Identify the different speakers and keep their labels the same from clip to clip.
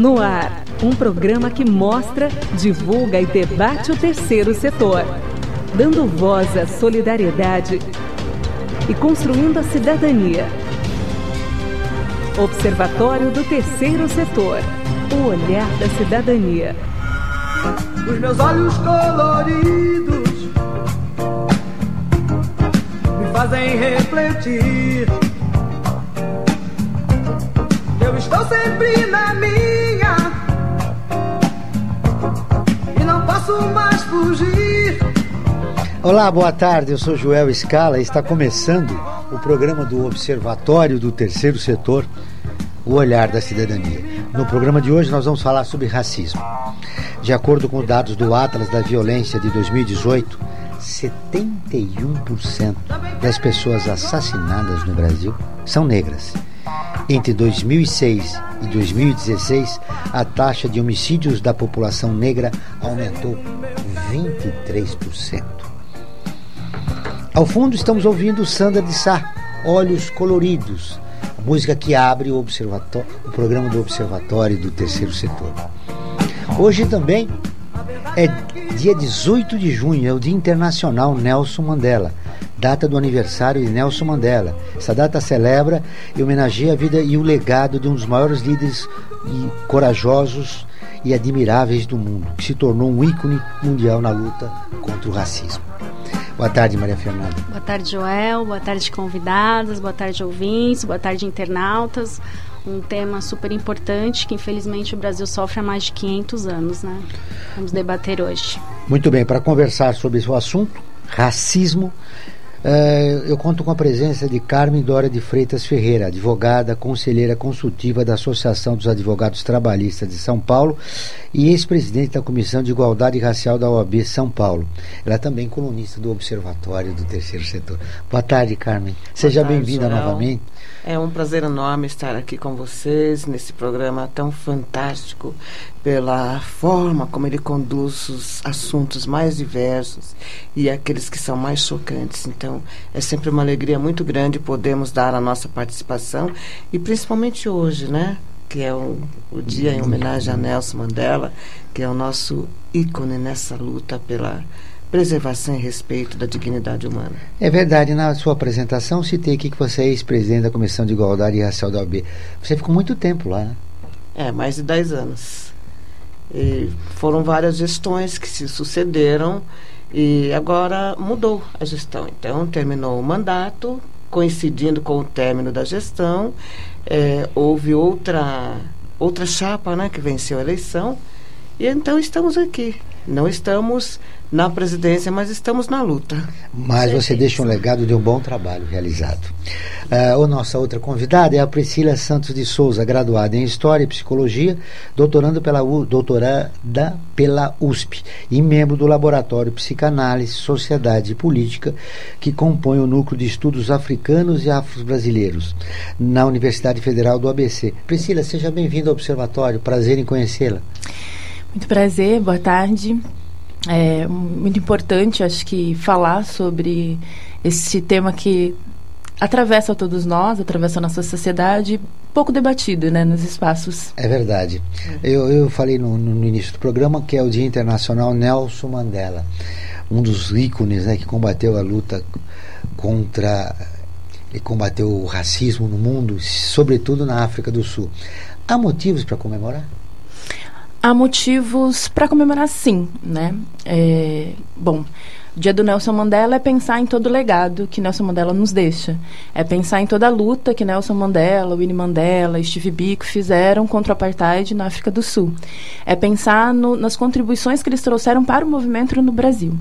Speaker 1: No ar, um programa que mostra, divulga e debate o terceiro setor, dando voz à solidariedade e construindo a cidadania. Observatório do Terceiro Setor. O olhar da cidadania.
Speaker 2: Os meus olhos coloridos me fazem refletir. Eu estou sempre na minha posso mais fugir.
Speaker 3: Olá, boa tarde. Eu sou Joel Scala e está começando o programa do Observatório do Terceiro Setor, o olhar da cidadania. No programa de hoje nós vamos falar sobre racismo. De acordo com dados do Atlas da Violência de 2018, 71% das pessoas assassinadas no Brasil são negras. Entre 2006 e 2016, a taxa de homicídios da população negra aumentou 23%. Ao fundo estamos ouvindo Sandra de Sá, Olhos Coloridos, a música que abre o, o programa do Observatório do Terceiro Setor. Hoje também é dia 18 de junho, é o Dia Internacional Nelson Mandela, data do aniversário de Nelson Mandela. Essa data celebra e homenageia a vida e o legado de um dos maiores líderes e corajosos e admiráveis do mundo, que se tornou um ícone mundial na luta contra o racismo. Boa tarde, Maria Fernanda.
Speaker 4: Boa tarde, Joel. Boa tarde, convidadas. Boa tarde, ouvintes. Boa tarde, internautas. Um tema super importante que, infelizmente, o Brasil sofre há mais de 500 anos, né? Vamos debater hoje.
Speaker 3: Muito bem, para conversar sobre esse assunto, racismo, Uh, eu conto com a presença de Carmen Dora de Freitas Ferreira, advogada, conselheira consultiva da Associação dos Advogados Trabalhistas de São Paulo e ex-presidente da Comissão de Igualdade Racial da OAB São Paulo. Ela é também colunista do Observatório do Terceiro Setor. Boa tarde, Carmen. Seja bem-vinda novamente.
Speaker 5: É um prazer enorme estar aqui com vocês nesse programa tão fantástico pela forma como ele conduz os assuntos mais diversos e aqueles que são mais chocantes. Então, é sempre uma alegria muito grande podermos dar a nossa participação e principalmente hoje, né? Que é o, o dia em homenagem a Nelson Mandela, que é o nosso ícone nessa luta pela preservação e respeito da dignidade humana.
Speaker 3: É verdade, na sua apresentação citei aqui que você é ex-presidente da Comissão de Igualdade Racial da OAB. Você ficou muito tempo lá, né?
Speaker 5: É, mais de 10 anos. E foram várias gestões que se sucederam e agora mudou a gestão. Então, terminou o mandato, coincidindo com o término da gestão, é, houve outra, outra chapa né, que venceu a eleição, e então estamos aqui. Não estamos na presidência, mas estamos na luta.
Speaker 3: Mas você deixa um legado de um bom trabalho realizado. Uh, a nossa outra convidada é a Priscila Santos de Souza, graduada em História e Psicologia, doutorando pela U, doutorada pela USP e membro do Laboratório Psicanálise, Sociedade e Política, que compõe o Núcleo de Estudos Africanos e Afro-Brasileiros, na Universidade Federal do ABC. Priscila, seja bem-vinda ao Observatório, prazer em conhecê-la.
Speaker 6: Muito prazer, boa tarde. É muito importante, acho que, falar sobre esse tema que atravessa todos nós, atravessa a nossa sociedade, pouco debatido né, nos espaços.
Speaker 3: É verdade. Eu, eu falei no, no início do programa que é o Dia Internacional Nelson Mandela, um dos ícones né, que combateu a luta contra. e combateu o racismo no mundo, sobretudo na África do Sul. Há motivos para comemorar?
Speaker 6: Há motivos para comemorar, sim, né? É, bom, dia do Nelson Mandela é pensar em todo o legado que Nelson Mandela nos deixa. É pensar em toda a luta que Nelson Mandela, Winnie Mandela, Steve Biko fizeram contra o apartheid na África do Sul. É pensar no, nas contribuições que eles trouxeram para o movimento no Brasil.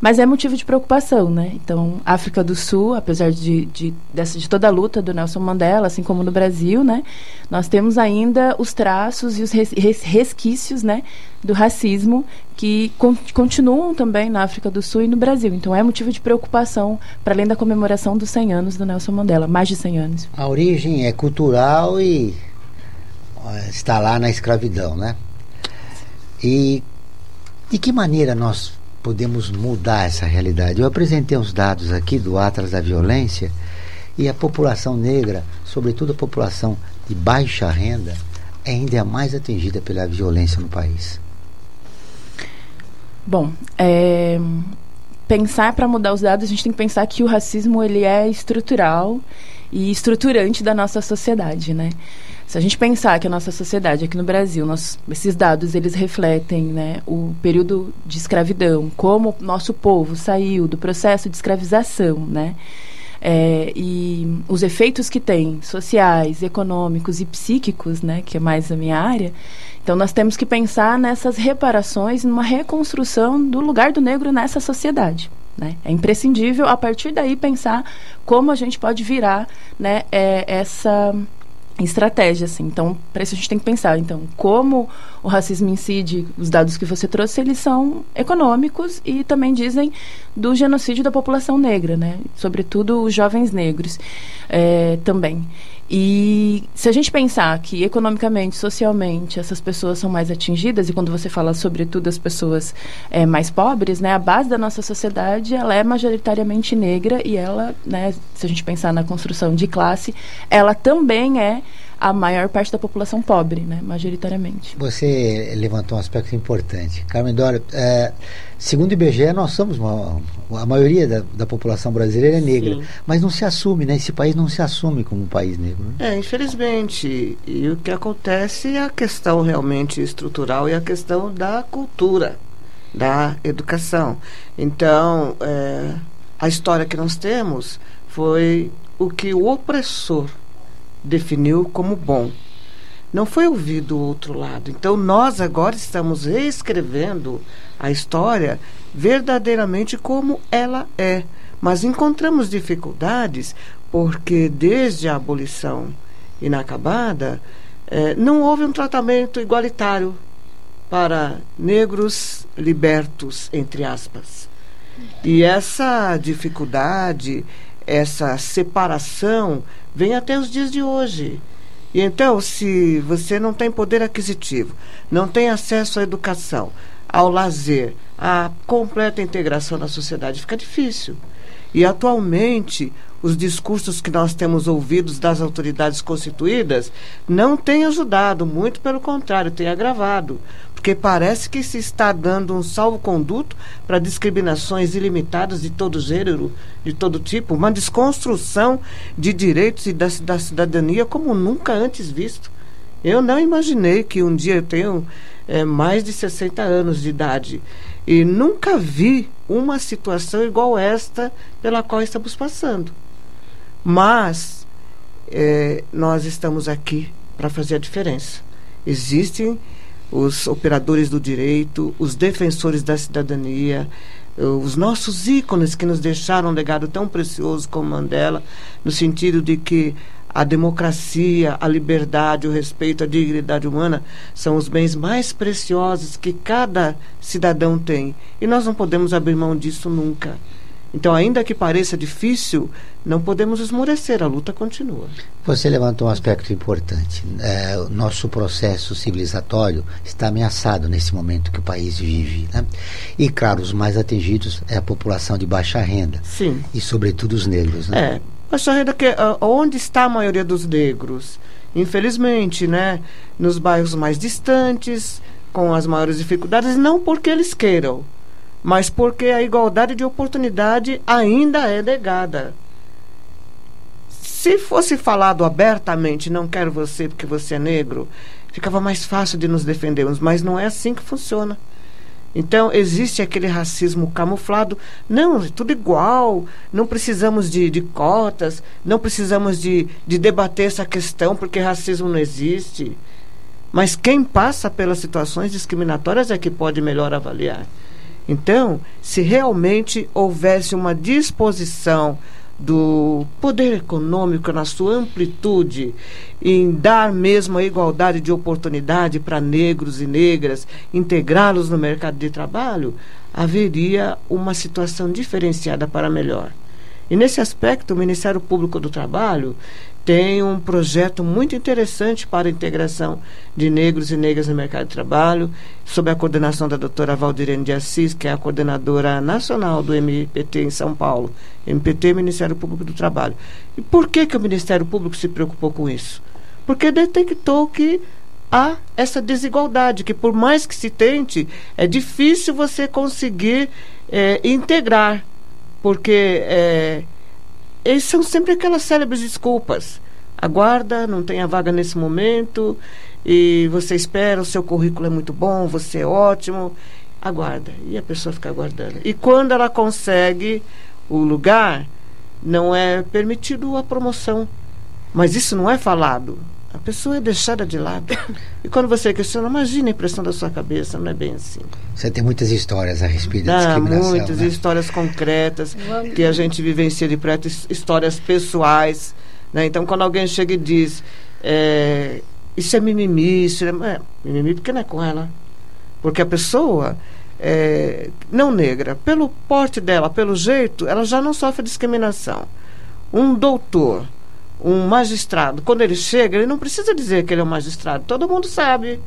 Speaker 6: Mas é motivo de preocupação, né? Então, África do Sul, apesar de, de, dessa, de toda a luta do Nelson Mandela, assim como no Brasil, né? Nós temos ainda os traços e os res, res, resquícios, né? Do racismo que con, continuam também na África do Sul e no Brasil. Então, é motivo de preocupação para além da comemoração dos 100 anos do Nelson Mandela, mais de 100 anos.
Speaker 3: A origem é cultural e está lá na escravidão, né? E de que maneira nós podemos mudar essa realidade. Eu apresentei uns dados aqui do Atlas da Violência e a população negra, sobretudo a população de baixa renda, ainda é a mais atingida pela violência no país?
Speaker 6: Bom, é, pensar para mudar os dados, a gente tem que pensar que o racismo ele é estrutural e estruturante da nossa sociedade, né? Se a gente pensar que a nossa sociedade aqui no Brasil, nós, esses dados eles refletem né, o período de escravidão, como nosso povo saiu do processo de escravização, né? É, e os efeitos que tem sociais, econômicos e psíquicos, né, que é mais a minha área. Então nós temos que pensar nessas reparações, numa reconstrução do lugar do negro nessa sociedade. Né? É imprescindível a partir daí pensar como a gente pode virar né, é, essa estratégia, assim. Então, para isso a gente tem que pensar, então, como o racismo incide, os dados que você trouxe, eles são econômicos e também dizem do genocídio da população negra, né? Sobretudo os jovens negros é, também. E se a gente pensar que economicamente, socialmente, essas pessoas são mais atingidas, e quando você fala sobretudo as pessoas é, mais pobres, né, a base da nossa sociedade ela é majoritariamente negra e ela, né, se a gente pensar na construção de classe, ela também é a maior parte da população pobre, né, majoritariamente.
Speaker 3: Você levantou um aspecto importante. Carmen Dora, é, segundo o IBGE, nós somos uma, a maioria da, da população brasileira é negra, Sim. mas não se assume, né? Esse país não se assume como um país negro.
Speaker 5: Né? É, infelizmente. E o que acontece é a questão realmente estrutural e a questão da cultura, da educação. Então, é, a história que nós temos foi o que o opressor definiu como bom. Não foi ouvido o outro lado. Então, nós agora estamos reescrevendo a história verdadeiramente como ela é. Mas encontramos dificuldades porque, desde a abolição inacabada, eh, não houve um tratamento igualitário para negros libertos, entre aspas. E essa dificuldade, essa separação vem até os dias de hoje. E então, se você não tem poder aquisitivo, não tem acesso à educação, ao lazer, à completa integração na sociedade, fica difícil. E atualmente, os discursos que nós temos ouvidos das autoridades constituídas não têm ajudado, muito pelo contrário, tem agravado. Porque parece que se está dando um salvo-conduto para discriminações ilimitadas de todo gênero, de todo tipo, uma desconstrução de direitos e da, da cidadania como nunca antes visto. Eu não imaginei que um dia eu tenho é, mais de 60 anos de idade e nunca vi uma situação igual esta pela qual estamos passando. Mas é, nós estamos aqui para fazer a diferença. Existem os operadores do direito, os defensores da cidadania, os nossos ícones que nos deixaram um legado tão precioso como Mandela, no sentido de que a democracia, a liberdade, o respeito, a dignidade humana são os bens mais preciosos que cada cidadão tem. E nós não podemos abrir mão disso nunca. Então, ainda que pareça difícil, não podemos esmorecer, a luta continua.
Speaker 3: Você levantou um aspecto importante. É, o nosso processo civilizatório está ameaçado nesse momento que o país vive. Né? E, claro, os mais atingidos é a população de baixa renda.
Speaker 5: Sim.
Speaker 3: E, sobretudo, os negros. Né?
Speaker 5: É. Baixa renda, que, onde está a maioria dos negros? Infelizmente, né? Nos bairros mais distantes, com as maiores dificuldades, não porque eles queiram mas porque a igualdade de oportunidade ainda é negada. Se fosse falado abertamente, não quero você porque você é negro, ficava mais fácil de nos defendermos, mas não é assim que funciona. Então, existe aquele racismo camuflado. Não, é tudo igual. Não precisamos de, de cotas, não precisamos de, de debater essa questão, porque racismo não existe. Mas quem passa pelas situações discriminatórias é que pode melhor avaliar. Então, se realmente houvesse uma disposição do poder econômico na sua amplitude em dar mesmo a igualdade de oportunidade para negros e negras, integrá-los no mercado de trabalho, haveria uma situação diferenciada para melhor. E nesse aspecto, o Ministério Público do Trabalho tem um projeto muito interessante para a integração de negros e negras no mercado de trabalho, sob a coordenação da doutora Valdirene de Assis, que é a coordenadora nacional do MPT em São Paulo. MPT, Ministério Público do Trabalho. E por que, que o Ministério Público se preocupou com isso? Porque detectou que há essa desigualdade, que por mais que se tente, é difícil você conseguir é, integrar, porque é, são sempre aquelas célebres desculpas. Aguarda, não tem a vaga nesse momento, e você espera, o seu currículo é muito bom, você é ótimo, aguarda. E a pessoa fica aguardando. E quando ela consegue o lugar, não é permitido a promoção. Mas isso não é falado. A pessoa é deixada de lado. E quando você questiona, imagina a impressão da sua cabeça, não é bem assim.
Speaker 3: Você tem muitas histórias a respeito da discriminação.
Speaker 5: Muitas
Speaker 3: né?
Speaker 5: histórias concretas que a gente vivencia de perto, histórias pessoais. Né? Então, quando alguém chega e diz, é, isso é mimimi, isso é, é mimimi porque não é com ela. Porque a pessoa é, não negra, pelo porte dela, pelo jeito, ela já não sofre discriminação. Um doutor um magistrado, quando ele chega, ele não precisa dizer que ele é um magistrado, todo mundo sabe,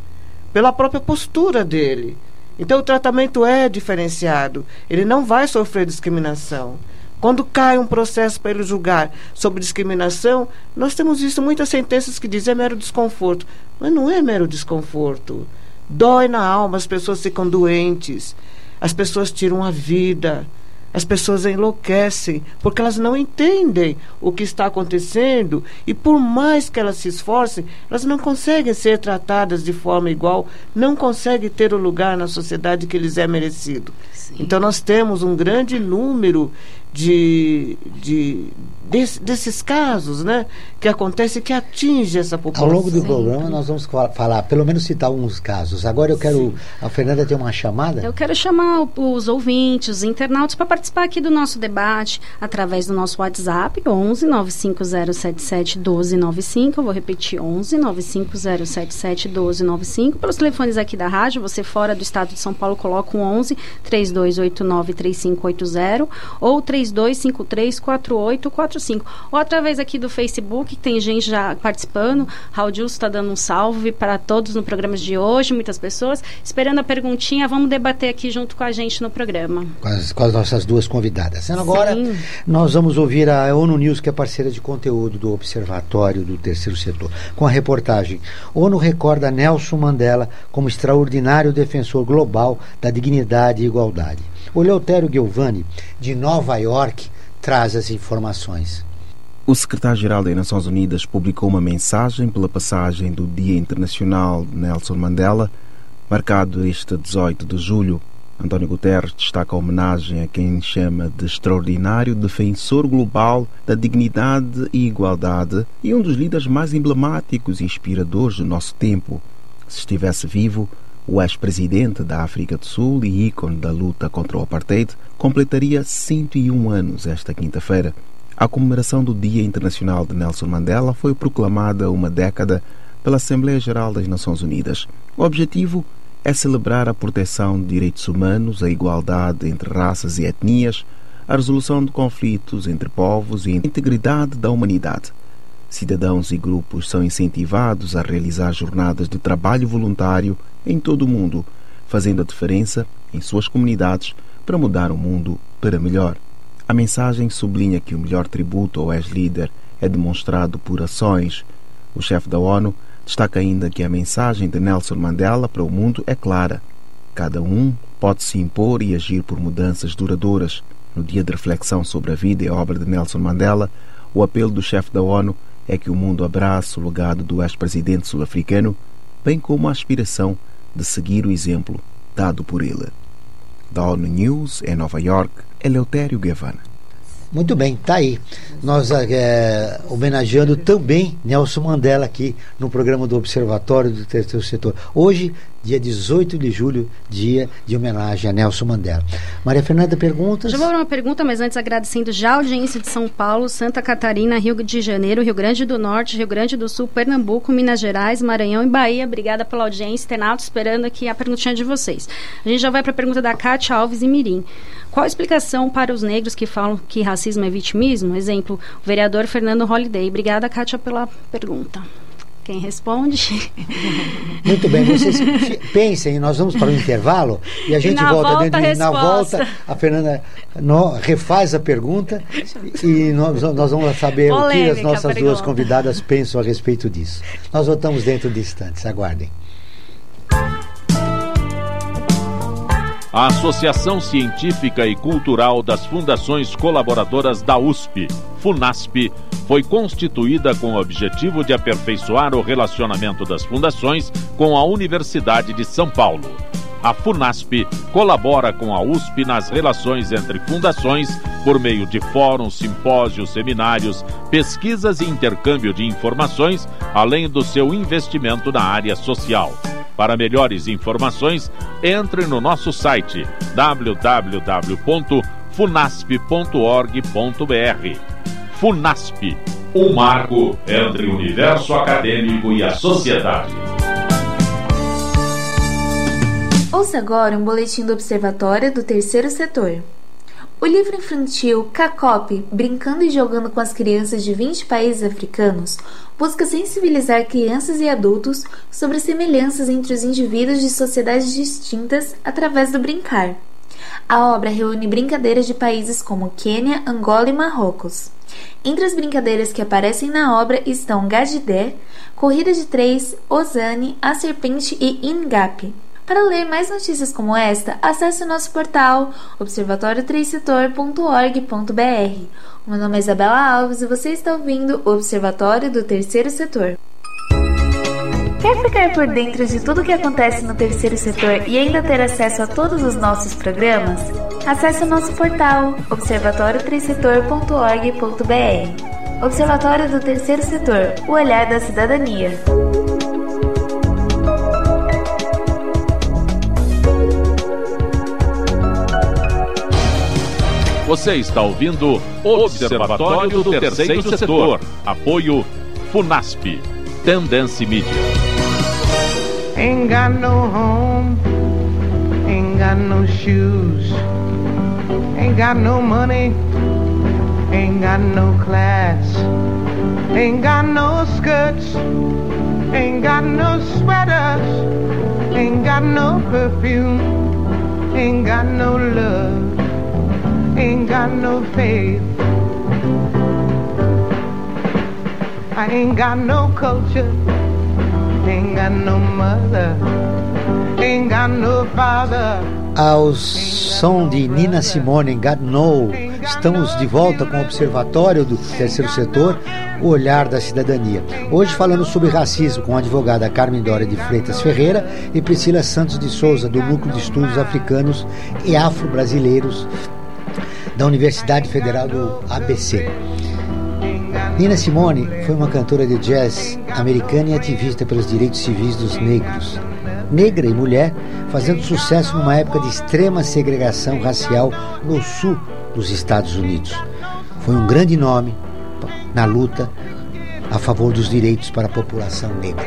Speaker 5: pela própria postura dele. Então o tratamento é diferenciado, ele não vai sofrer discriminação. Quando cai um processo para ele julgar sobre discriminação, nós temos visto muitas sentenças que dizem é mero desconforto. Mas não é mero desconforto. Dói na alma, as pessoas ficam doentes, as pessoas tiram a vida. As pessoas enlouquecem porque elas não entendem o que está acontecendo e, por mais que elas se esforcem, elas não conseguem ser tratadas de forma igual, não conseguem ter o lugar na sociedade que lhes é merecido. Sim. Então, nós temos um grande número de, de desse, desses casos, né, que acontece que atinge essa população.
Speaker 3: Ao longo do programa nós vamos falar, pelo menos citar alguns casos. Agora eu quero, Sim. a Fernanda tem uma chamada?
Speaker 4: Eu quero chamar os ouvintes, os internautas para participar aqui do nosso debate através do nosso WhatsApp 11 95077 1295. Eu vou repetir 11 95077 1295. Pelos telefones aqui da rádio, você fora do estado de São Paulo coloca um 11 3289 3580 ou 32534845. Ou através aqui do Facebook, que tem gente já participando. Raul Dilson está dando um salve para todos no programa de hoje, muitas pessoas. Esperando a perguntinha, vamos debater aqui junto com a gente no programa.
Speaker 3: Com as, com as nossas duas convidadas. Agora, Sim. nós vamos ouvir a ONU News, que é parceira de conteúdo do Observatório do Terceiro Setor, com a reportagem ONU recorda Nelson Mandela como extraordinário defensor global da dignidade e igualdade. O Leotério Giovanni, de Nova York, traz as informações.
Speaker 7: O secretário-geral das Nações Unidas publicou uma mensagem pela passagem do Dia Internacional de Nelson Mandela, marcado este 18 de julho. António Guterres destaca a homenagem a quem chama de extraordinário defensor global da dignidade e igualdade e um dos líderes mais emblemáticos e inspiradores do nosso tempo. Se estivesse vivo, o ex-presidente da África do Sul e ícone da luta contra o apartheid completaria 101 anos esta quinta-feira. A comemoração do Dia Internacional de Nelson Mandela foi proclamada uma década pela Assembleia Geral das Nações Unidas. O objetivo é celebrar a proteção de direitos humanos, a igualdade entre raças e etnias, a resolução de conflitos entre povos e a integridade da humanidade. Cidadãos e grupos são incentivados a realizar jornadas de trabalho voluntário em todo o mundo, fazendo a diferença em suas comunidades para mudar o mundo para melhor. A mensagem sublinha que o melhor tributo ao ex-líder é demonstrado por ações. O chefe da ONU destaca ainda que a mensagem de Nelson Mandela para o mundo é clara. Cada um pode se impor e agir por mudanças duradouras. No dia de reflexão sobre a vida e a obra de Nelson Mandela, o apelo do chefe da ONU é que o mundo abrace o legado do ex-presidente sul-africano, bem como a aspiração de seguir o exemplo dado por ele. Da ONU News, em Nova York, Eleutério Guevara.
Speaker 3: Muito bem, tá aí. Nós é, homenageando também Nelson Mandela aqui no programa do Observatório do Terceiro Setor. Hoje, dia 18 de julho, dia de homenagem a Nelson Mandela. Maria Fernanda, perguntas?
Speaker 4: Já vou uma pergunta, mas antes agradecendo já a audiência de São Paulo, Santa Catarina, Rio de Janeiro, Rio Grande do Norte, Rio Grande do Sul, Pernambuco, Minas Gerais, Maranhão e Bahia. Obrigada pela audiência, Tenato, esperando aqui a perguntinha de vocês. A gente já vai para a pergunta da Cátia Alves e Mirim. Qual a explicação para os negros que falam que racismo é vitimismo? Exemplo, o vereador Fernando Holliday. Obrigada, Kátia, pela pergunta. quem responde.
Speaker 3: Muito bem, vocês pensem, nós vamos para o intervalo e a gente
Speaker 4: na
Speaker 3: volta,
Speaker 4: volta,
Speaker 3: dentro
Speaker 4: a
Speaker 3: de, na volta, a Fernanda no- refaz a pergunta e nós, nós vamos saber o que as
Speaker 4: Polêmica
Speaker 3: nossas duas convidadas pensam a respeito disso. Nós voltamos dentro de instantes, aguardem.
Speaker 8: A Associação Científica e Cultural das Fundações Colaboradoras da USP, FUNASP, foi constituída com o objetivo de aperfeiçoar o relacionamento das fundações com a Universidade de São Paulo. A FUNASP colabora com a USP nas relações entre fundações por meio de fóruns, simpósios, seminários, pesquisas e intercâmbio de informações, além do seu investimento na área social. Para melhores informações, entre no nosso site www.funasp.org.br. Funasp, um marco entre o universo acadêmico e a sociedade.
Speaker 9: Ouça agora um boletim do Observatório do Terceiro Setor. O livro infantil CACOP, Brincando e Jogando com as Crianças de 20 Países Africanos, busca sensibilizar crianças e adultos sobre as semelhanças entre os indivíduos de sociedades distintas através do brincar. A obra reúne brincadeiras de países como Quênia, Angola e Marrocos. Entre as brincadeiras que aparecem na obra estão Gadidé, Corrida de Três, Ozane, A Serpente e Ingape. Para ler mais notícias como esta, acesse o nosso portal observatoriotrêssetor.org.br. O meu nome é Isabela Alves e você está ouvindo o Observatório do Terceiro Setor. Quer ficar por dentro de tudo o que acontece no terceiro setor e ainda ter acesso a todos os nossos programas? Acesse o nosso portal observatoriotrêssetor.org.br. Observatório do Terceiro Setor, o olhar da cidadania.
Speaker 8: Você está ouvindo Observatório do Terceiro Setor. Apoio FUNASP. Tendência Mídia.
Speaker 2: Ain't got no home, ain't got no shoes, ain't got no money, ain't got no class, ain't got no skirts, ain't got no sweaters, ain't got no perfume, ain't got no love, ain't got no faith. I ain't got no culture. Ain't got no mother, ain't got no father.
Speaker 3: Ao som de Nina Simone, God No, estamos de volta com o Observatório do Terceiro Setor, o olhar da cidadania. Hoje falando sobre racismo com a advogada Carmen Dória de Freitas Ferreira e Priscila Santos de Souza, do Núcleo de Estudos Africanos e Afro-Brasileiros da Universidade Federal do ABC. Nina Simone foi uma cantora de jazz americana e ativista pelos direitos civis dos negros. Negra e mulher, fazendo sucesso numa época de extrema segregação racial no sul dos Estados Unidos. Foi um grande nome na luta a favor dos direitos para a população negra.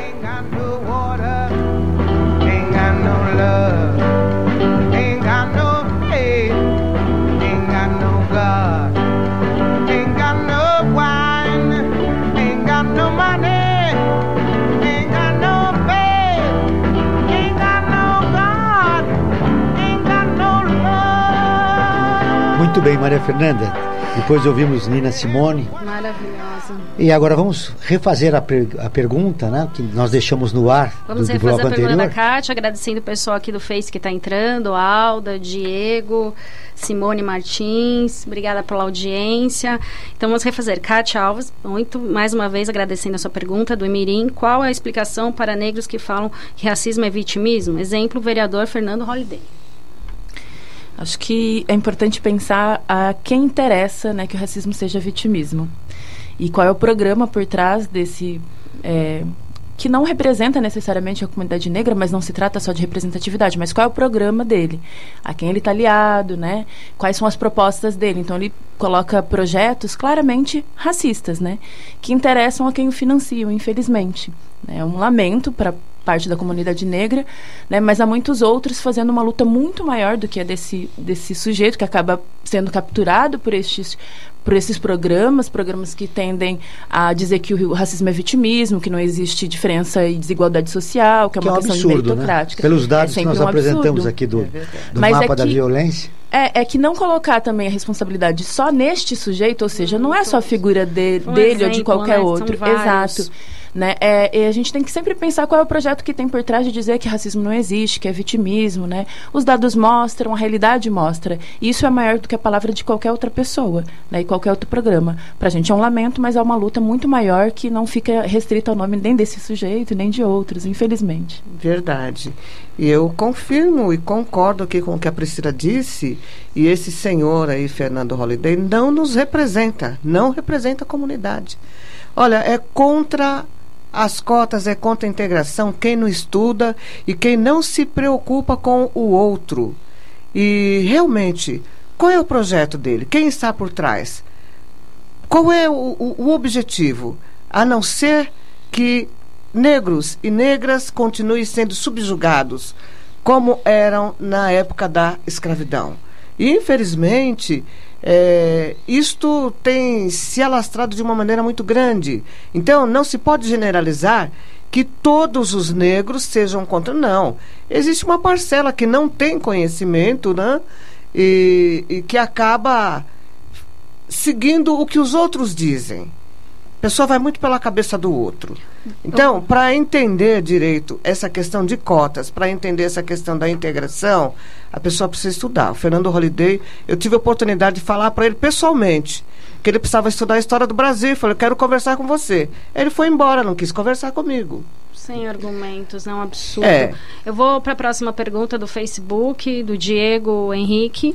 Speaker 3: Muito bem, Maria Fernanda. Depois ouvimos Nina Simone.
Speaker 4: Maravilhosa.
Speaker 3: E agora vamos refazer a, per- a pergunta né, que nós deixamos no ar
Speaker 4: Vamos
Speaker 3: do, do
Speaker 4: refazer a pergunta da. Kátia, agradecendo o pessoal aqui do Face que está entrando, Alda, Diego, Simone Martins, obrigada pela audiência. Então vamos refazer. Kátia Alves, muito, mais uma vez agradecendo a sua pergunta do Emirim. Qual é a explicação para negros que falam que racismo é vitimismo? Exemplo, o vereador Fernando Holliday.
Speaker 6: Acho que é importante pensar a quem interessa né, que o racismo seja vitimismo. E qual é o programa por trás desse. é, que não representa necessariamente a comunidade negra, mas não se trata só de representatividade, mas qual é o programa dele? A quem ele está aliado, né? Quais são as propostas dele? Então ele coloca projetos claramente racistas, né? Que interessam a quem o financiam, infelizmente. É um lamento para parte da comunidade negra, né? Mas há muitos outros fazendo uma luta muito maior do que a desse desse sujeito que acaba sendo capturado por estes por esses programas, programas que tendem a dizer que o racismo é vitimismo, que não existe diferença e desigualdade social, que é
Speaker 3: Que é
Speaker 6: uma
Speaker 3: um
Speaker 6: questão
Speaker 3: absurdo, né?
Speaker 6: meritocrática.
Speaker 3: Pelos dados
Speaker 6: É
Speaker 3: que nós
Speaker 6: um
Speaker 3: apresentamos
Speaker 6: absurdo.
Speaker 3: aqui do, do
Speaker 6: Mas
Speaker 3: mapa
Speaker 6: é
Speaker 3: da
Speaker 6: que-
Speaker 3: violência.
Speaker 6: É, é que não colocar também a responsabilidade só neste sujeito, ou seja, não é só a figura de-
Speaker 4: Um
Speaker 6: dele ou de
Speaker 4: exemplo,
Speaker 6: qualquer
Speaker 4: né? São
Speaker 6: outro.
Speaker 4: vários.
Speaker 6: Exato. Né? É, e a gente tem que sempre pensar qual é o projeto que tem por trás de dizer que racismo não existe, que é vitimismo, né? Os dados mostram, a realidade mostra. E isso é maior do que a palavra de qualquer outra pessoa, né? E qualquer outro programa. Pra gente é um lamento, mas é uma luta muito maior que não fica restrita ao nome nem desse sujeito, nem de outros, infelizmente.
Speaker 5: Verdade. E eu confirmo e concordo aqui com o que a Priscila disse. E esse senhor aí, Fernando Holliday, não nos representa, não representa a comunidade. Olha, é contra as cotas, é contra a integração quem não estuda e quem não se preocupa com o outro. E realmente, qual é o projeto dele? Quem está por trás? Qual é o, o- o objetivo? A não ser que negros e negras continuem sendo subjugados, como eram na época da escravidão. E, infelizmente, é, isto tem se alastrado de uma maneira muito grande. Então, não se pode generalizar que todos os negros sejam contra. Não. Existe uma parcela que não tem conhecimento, né? E, e que acaba seguindo o que os outros dizem. Pessoa vai muito pela cabeça do outro. Então, para entender direito essa questão de cotas, para entender essa questão da integração, a pessoa precisa estudar. O Fernando Holliday, eu tive a oportunidade de falar para ele pessoalmente que ele precisava estudar a história do Brasil. Falei, eu quero conversar com você. Ele foi embora, não quis conversar comigo.
Speaker 4: Sem argumentos, é um absurdo.
Speaker 5: É.
Speaker 4: Eu vou para a próxima pergunta do Facebook, do Diego Henrique.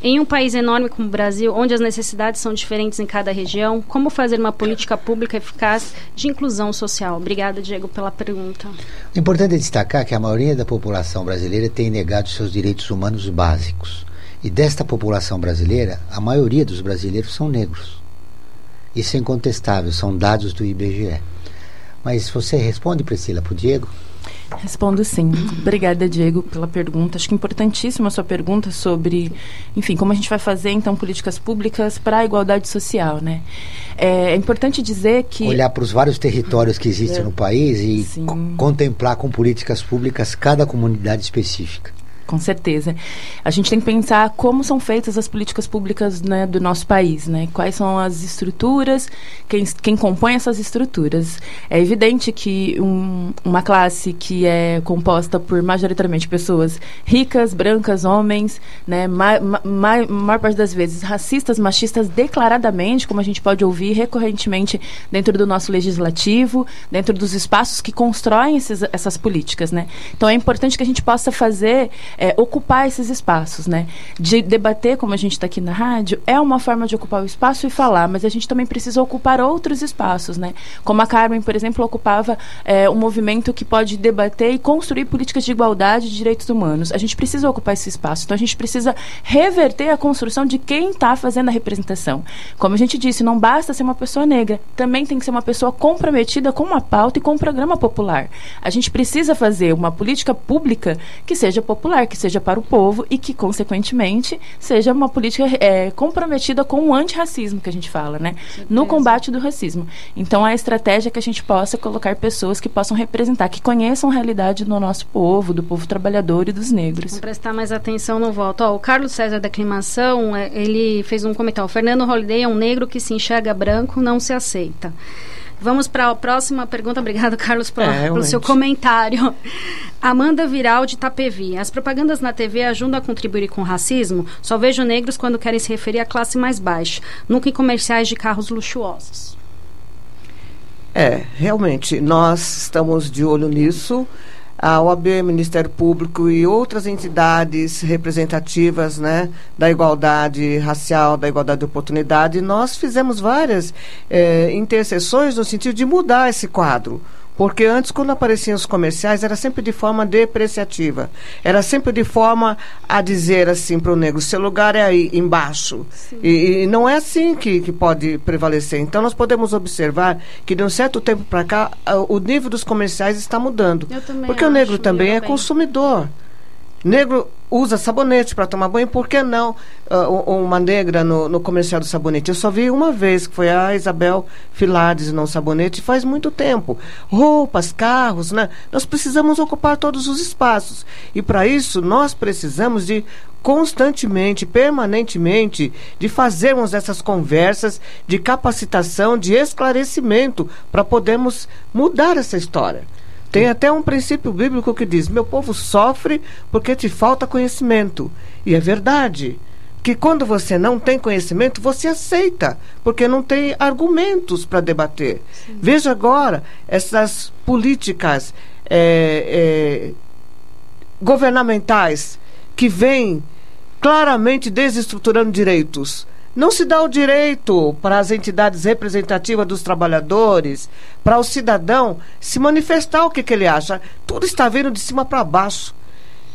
Speaker 4: Em um país enorme como o Brasil, onde as necessidades são diferentes em cada região, como fazer uma política pública eficaz de inclusão social? Obrigada, Diego, pela pergunta.
Speaker 3: O importante é destacar que a maioria da população brasileira tem negado seus direitos humanos básicos. E desta população brasileira, a maioria dos brasileiros são negros. Isso é incontestável, são dados do IBGE. Mas você responde, Priscila, para o Diego?
Speaker 6: Respondo sim. Obrigada, Diego, pela pergunta. Acho que importantíssima a sua pergunta sobre, enfim, como a gente vai fazer então políticas públicas para a igualdade social, né? É, é importante dizer que
Speaker 3: Olhar para os vários territórios que existem no país e co- contemplar com políticas públicas cada comunidade específica.
Speaker 6: Com certeza. A gente tem que pensar como são feitas as políticas públicas né, do nosso país, né? Quais são as estruturas, quem, quem compõe essas estruturas. É evidente que um- uma classe que é composta por majoritariamente pessoas ricas, brancas, homens, né? Ma, ma, ma- maior parte das vezes racistas, machistas declaradamente, como a gente pode ouvir recorrentemente dentro do nosso legislativo, dentro dos espaços que constroem esses, essas políticas, né? Então é importante que a gente possa fazer é, ocupar esses espaços, né? De debater, como a gente está aqui na rádio, é uma forma de ocupar o espaço e falar, mas a gente também precisa ocupar outros espaços, né? Como a Carmen, por exemplo, ocupava é, um movimento que pode debater e construir políticas de igualdade de direitos humanos. A gente precisa ocupar esse espaço. Então a gente precisa reverter a construção de quem está fazendo a representação. Como a gente disse, não basta ser uma pessoa negra, também tem que ser uma pessoa comprometida com uma pauta e com um programa popular. A gente precisa fazer uma política pública que seja popular, que seja para o povo e que, consequentemente, seja uma política é, comprometida com o antirracismo que a gente fala, né? No combate do racismo. Então, a estratégia é que a gente possa colocar pessoas que possam representar, que conheçam a realidade do nosso povo, do povo trabalhador e dos negros.
Speaker 4: Vamos prestar mais atenção no voto. Ó, o Carlos César da Aclimação, é, ele fez um comentário. Fernando Holliday é um negro que se enxerga branco, não se aceita. Vamos para a próxima pergunta. Obrigado, Carlos,
Speaker 5: É,
Speaker 4: pelo seu comentário. Amanda Viral de Tapevi. As propagandas na TV ajudam a contribuir com o racismo? Só vejo negros quando querem se referir à classe mais baixa, nunca em comerciais de carros luxuosos.
Speaker 5: É, realmente, nós estamos de olho nisso. A OAB, Ministério Público e outras entidades representativas né, da igualdade racial, da igualdade de oportunidade, nós fizemos várias eh, intercessões no sentido de mudar esse quadro. Porque antes, quando apareciam os comerciais, era sempre de forma depreciativa. Era sempre de forma a dizer assim para o negro, seu lugar é aí embaixo. E, e não é assim que, que pode prevalecer. Então, nós podemos observar que de um certo tempo para cá, o nível dos comerciais está mudando. Porque o negro
Speaker 4: acho,
Speaker 5: também é
Speaker 4: bem.
Speaker 5: consumidor. Negro usa sabonete para tomar banho, por que não uh, uma negra no, no, comercial do sabonete? Eu só vi uma vez, que foi a Isabel Filades no sabonete, faz muito tempo. Roupas, carros, né? Nós precisamos ocupar todos os espaços. E para isso, nós precisamos de constantemente, permanentemente, de fazermos essas conversas de capacitação, de esclarecimento, para podermos mudar essa história. Tem até um princípio bíblico que diz: Meu povo sofre porque te falta conhecimento. E é verdade. Que quando você não tem conhecimento, você aceita, porque não tem argumentos para debater. Sim. Veja agora essas políticas é, é, governamentais que vêm claramente desestruturando direitos não se dá o direito para as entidades representativas dos trabalhadores, para o cidadão se manifestar o que, que ele acha. Tudo está vindo de cima para baixo.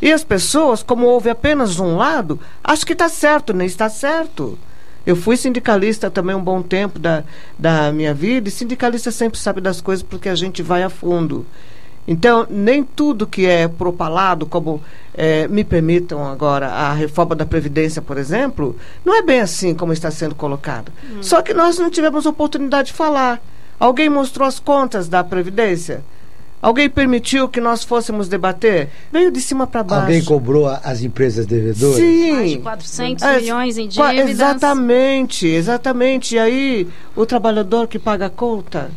Speaker 5: E as pessoas, como houve apenas um lado, acham que está certo, nem está certo. Eu fui sindicalista também um bom tempo da, da minha vida, e sindicalista sempre sabe das coisas porque a gente vai a fundo. Então, nem tudo que é propalado, como é, me permitam agora a reforma da Previdência, por exemplo, não é bem assim como está sendo colocado. Hum. Só que nós não tivemos oportunidade de falar. Alguém mostrou as contas da Previdência? Alguém permitiu que nós fôssemos debater? Veio de cima para baixo.
Speaker 3: Alguém cobrou as empresas devedoras?
Speaker 5: Sim.
Speaker 4: Mais de 400 é, milhões em dívidas.
Speaker 5: Exatamente, exatamente. E aí, o trabalhador que paga a conta.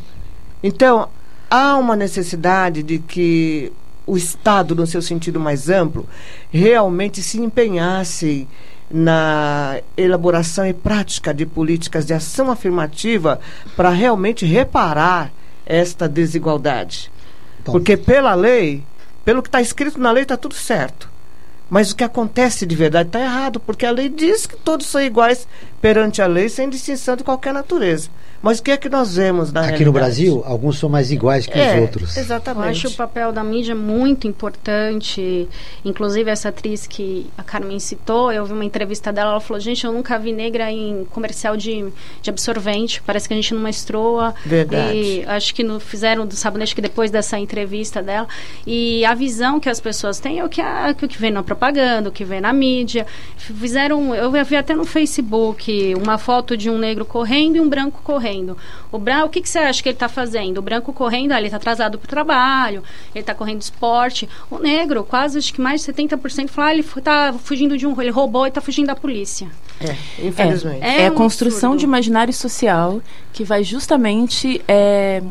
Speaker 5: Então, há uma necessidade de que o Estado, no seu sentido mais amplo, realmente se empenhasse na elaboração e prática de políticas de ação afirmativa para realmente reparar esta desigualdade. Bom. Porque pela lei, pelo que está escrito na lei, está tudo certo. Mas o que acontece de verdade está errado, porque a lei diz que todos são iguais perante a lei, sem distinção de qualquer natureza. Mas o que é que nós vemos na
Speaker 3: Aqui
Speaker 5: realidade?
Speaker 3: no Brasil, alguns são mais iguais que
Speaker 5: é,
Speaker 3: os outros.
Speaker 5: Exatamente.
Speaker 4: Eu acho o papel da mídia muito importante. Inclusive, essa atriz que a Carmen citou, eu vi uma entrevista dela, ela falou, gente, eu nunca vi negra em comercial de, de absorvente. Parece que a gente não mestrou.
Speaker 5: Verdade.
Speaker 4: E acho que no, fizeram do sabonete que depois dessa entrevista dela. E a visão que as pessoas têm é o que, a, o que vem na propaganda, o que vem na mídia. Fizeram, eu vi até no Facebook, uma foto de um negro correndo e um branco correndo. O branco, o que, que você acha que ele está fazendo? O branco correndo, ah, ele está atrasado para o trabalho, ele está correndo esporte. O negro, quase acho que mais de 70% fala, ah, ele está fugindo de um, ele roubou e está fugindo da polícia.
Speaker 5: É, infelizmente.
Speaker 6: É, é, é a construção absurdo. de imaginário social que vai justamente é,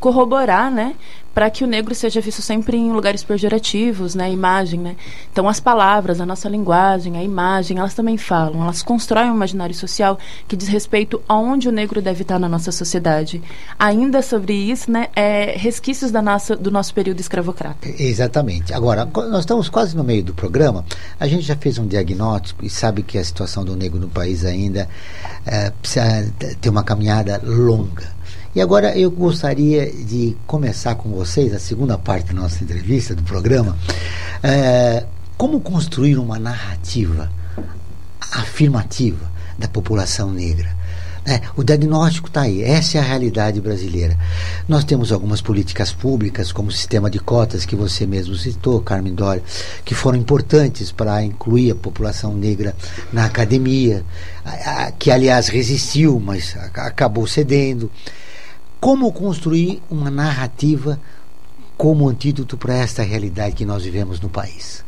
Speaker 6: corroborar, né? Para que o negro seja visto sempre em lugares pejorativos, né, imagem, né? Então as palavras, a nossa linguagem, a imagem, elas também falam, elas constroem um imaginário social que diz respeito aonde o negro deve estar na nossa sociedade. Ainda sobre isso, né, é resquícios da nossa, do nosso período escravocrata.
Speaker 3: Exatamente. Agora, nós estamos quase no meio do programa, a gente já fez um diagnóstico e sabe que a situação do negro no país ainda é, precisa ter uma caminhada longa e agora eu gostaria de começar com vocês a segunda parte da nossa entrevista, do programa. É, como construir uma narrativa afirmativa da população negra? É, o diagnóstico está aí, essa é a realidade brasileira. Nós temos algumas políticas públicas, como o sistema de cotas que você mesmo citou, Carmen Dória, que foram importantes para incluir a população negra na academia, que aliás resistiu, mas acabou cedendo como construir uma narrativa como antídoto para esta realidade que nós vivemos no país.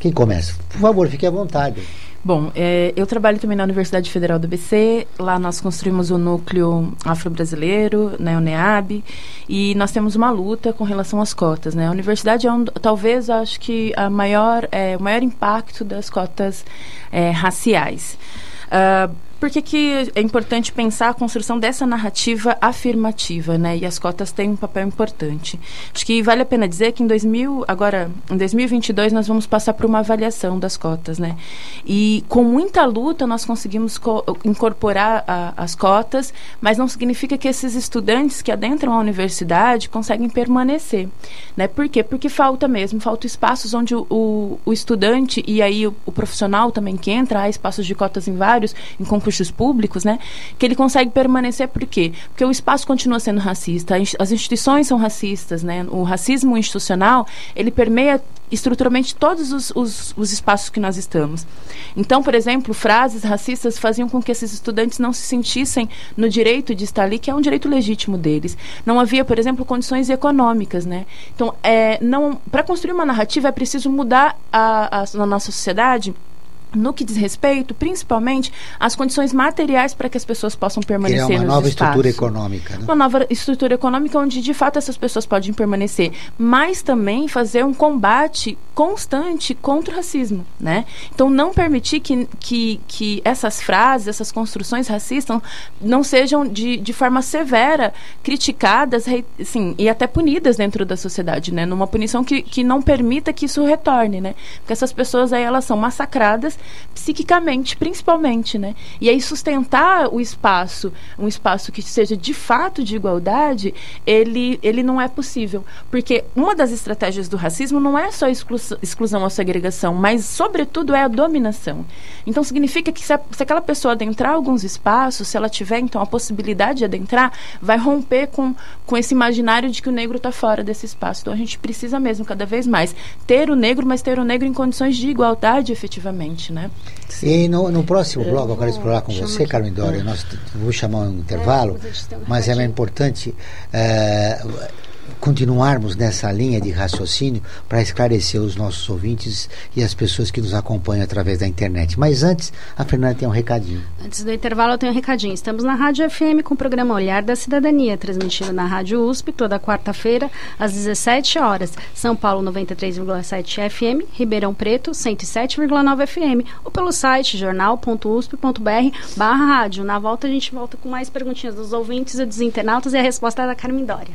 Speaker 3: Quem começa? Por favor, fique à vontade.
Speaker 6: Bom, é, eu trabalho também na Universidade Federal do BC. Lá nós construímos o núcleo afro-brasileiro, né, o NEAB, e nós temos uma luta com relação às cotas. Né? A universidade é um, talvez, acho que a maior, é, o maior impacto das cotas é, raciais. Uh, por que, que é importante pensar a construção dessa narrativa afirmativa, né? E as cotas têm um papel importante. Acho que vale a pena dizer que em 2000, agora, em 2022, nós vamos passar por uma avaliação das cotas, né? E com muita luta nós conseguimos incorporar a, as cotas, mas não significa que esses estudantes que adentram a universidade conseguem permanecer, né? Por quê? Porque falta mesmo, falta espaços onde o, o, o estudante e aí o, o, profissional também que entra, há espaços de cotas em vários, em concursos públicos, né, que ele consegue permanecer por quê? Porque o espaço continua sendo racista, as instituições são racistas, né? O racismo institucional, ele permeia estruturalmente todos os, os, os, espaços que nós estamos. Então, por exemplo, frases racistas faziam com que esses estudantes não se sentissem no direito de estar ali, que é um direito legítimo deles. Não havia, por exemplo, condições econômicas, né? Então, é, não, para construir uma narrativa é preciso mudar a, a, a nossa sociedade no que diz respeito, principalmente, às condições materiais para que as pessoas possam permanecer
Speaker 3: Criar
Speaker 6: uma
Speaker 3: nova estrutura econômica. Né?
Speaker 6: Uma nova estrutura econômica onde, de fato, essas pessoas podem permanecer. Mas também fazer um combate constante contra o racismo, né? Então, não permitir que, que, que essas frases, essas construções racistas não sejam, de, de forma severa, criticadas assim, e até punidas dentro da sociedade, né? Numa punição que, que não permita que isso retorne, né? Porque essas pessoas aí, elas são massacradas psiquicamente, principalmente, né? E aí sustentar o espaço, um espaço que seja de fato de igualdade, ele, ele não é possível, porque uma das estratégias do racismo não é só a exclu exclusão ou segregação, mas sobretudo é a dominação. Então significa que se, a, se aquela pessoa adentrar alguns espaços, se ela tiver então a possibilidade de adentrar, vai romper com, com esse imaginário de que o negro está fora desse espaço. Então a gente precisa mesmo cada vez mais ter o negro, mas ter o negro em condições de igualdade efetivamente né?
Speaker 3: E no, no próximo bloco eu quero explorar com você, Carmen Dória. Nós vou chamar um intervalo, mas é importante é, continuarmos nessa linha de raciocínio para esclarecer os nossos ouvintes e as pessoas que nos acompanham através da internet. Mas antes, a Fernanda tem um recadinho.
Speaker 4: Antes do intervalo, eu tenho um recadinho. Estamos na Rádio FM com o programa Olhar da Cidadania, transmitido na Rádio USP toda quarta-feira, às 17 horas. São Paulo 93,7 FM, Ribeirão Preto 107,9 FM, ou pelo site jornal.usp.br barra rádio. Na volta a gente volta com mais perguntinhas dos ouvintes e dos internautas e a resposta é da Carmen Dória.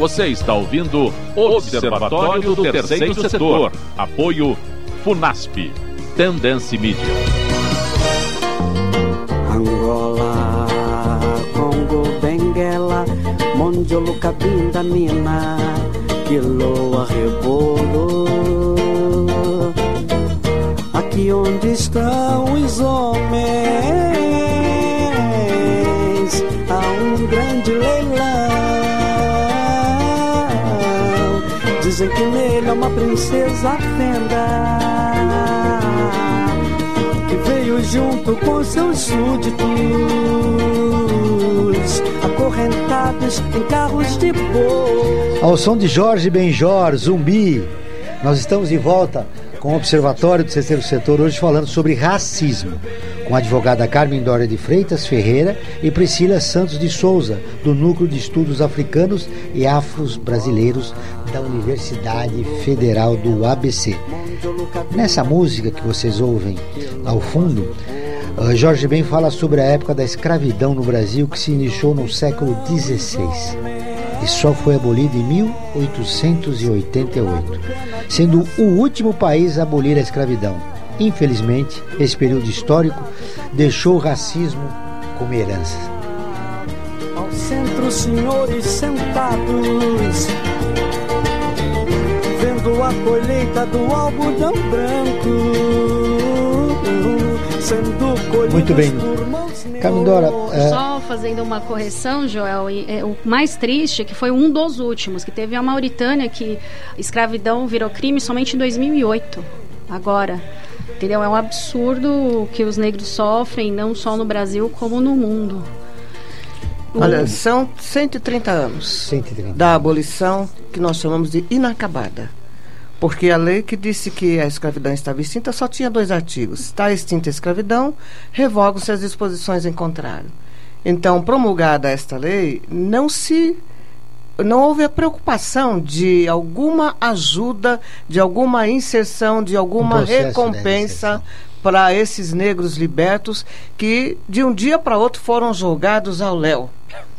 Speaker 8: Você está ouvindo Observatório do Terceiro Setor. Apoio Funasp. Tendência Mídia.
Speaker 10: Angola, Congo, Benguela, Mondiolo, Cabinda, Mina, Quiloa, Rebolo. Dizem que nele é uma princesa fenda que veio junto com seus súditos, acorrentados em carros de boi.
Speaker 3: Ao som de Jorge Benjor, Zumbi, nós estamos de volta com o Observatório do Terceiro Setor, hoje falando sobre racismo, com a advogada Carmen Dória de Freitas Ferreira e Priscila Santos de Souza, do Núcleo de Estudos Africanos e Afros Brasileiros da Universidade Federal do ABC. Nessa música que vocês ouvem ao fundo, uh, Jorge Ben fala sobre a época da escravidão no Brasil que se iniciou no século XVI e só foi abolida em 1888, sendo o último país a abolir a escravidão. Infelizmente, esse período histórico deixou o racismo como herança.
Speaker 10: Ao centro, senhores sentados, a colheita do algodão branco. sendo
Speaker 3: Muito bem.
Speaker 10: por mãos
Speaker 3: Camindora, é,
Speaker 4: Só fazendo uma correção, Joel, e, é, o mais triste é que foi um dos últimos, que teve a Mauritânia, que escravidão virou crime somente em 2008. Agora, entendeu? É um absurdo que os negros sofrem, não só no Brasil, como no mundo.
Speaker 5: Olha, são 130 anos
Speaker 3: 130.
Speaker 5: da abolição que nós chamamos de inacabada. Porque a lei que disse que a escravidão estava extinta só tinha dois artigos. Está extinta a escravidão, revogam-se as disposições em contrário. Então, promulgada esta lei, não se não houve a preocupação de alguma ajuda, de alguma inserção, de alguma
Speaker 3: processo, né,
Speaker 5: recompensa para esses negros libertos que de um dia para outro foram jogados ao léu.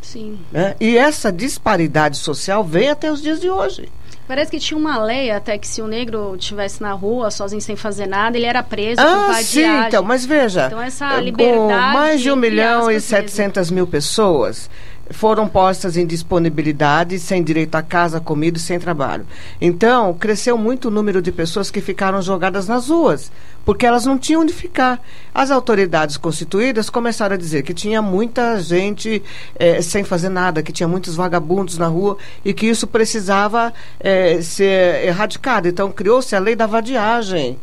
Speaker 4: Sim.
Speaker 5: né? E essa disparidade social vem até os dias de hoje.
Speaker 4: Parece que tinha uma lei até que se o negro estivesse na rua, sozinho, sem fazer nada, ele era preso por
Speaker 5: Ah, sim,
Speaker 4: vadiagem.
Speaker 5: então, mas veja,
Speaker 4: Então, essa liberdade,
Speaker 5: com mais de 1
Speaker 4: entre
Speaker 5: milhão e
Speaker 4: aspas,
Speaker 5: 700 mil pessoas foram postas em disponibilidade, sem direito a casa, comida e sem trabalho. Então, cresceu muito o número de pessoas que ficaram jogadas nas ruas, porque elas não tinham onde ficar. As autoridades constituídas começaram a dizer que tinha muita gente eh, sem fazer nada, que tinha muitos vagabundos na rua e que isso precisava eh, ser erradicado. Então, criou-se a lei da vadiagem.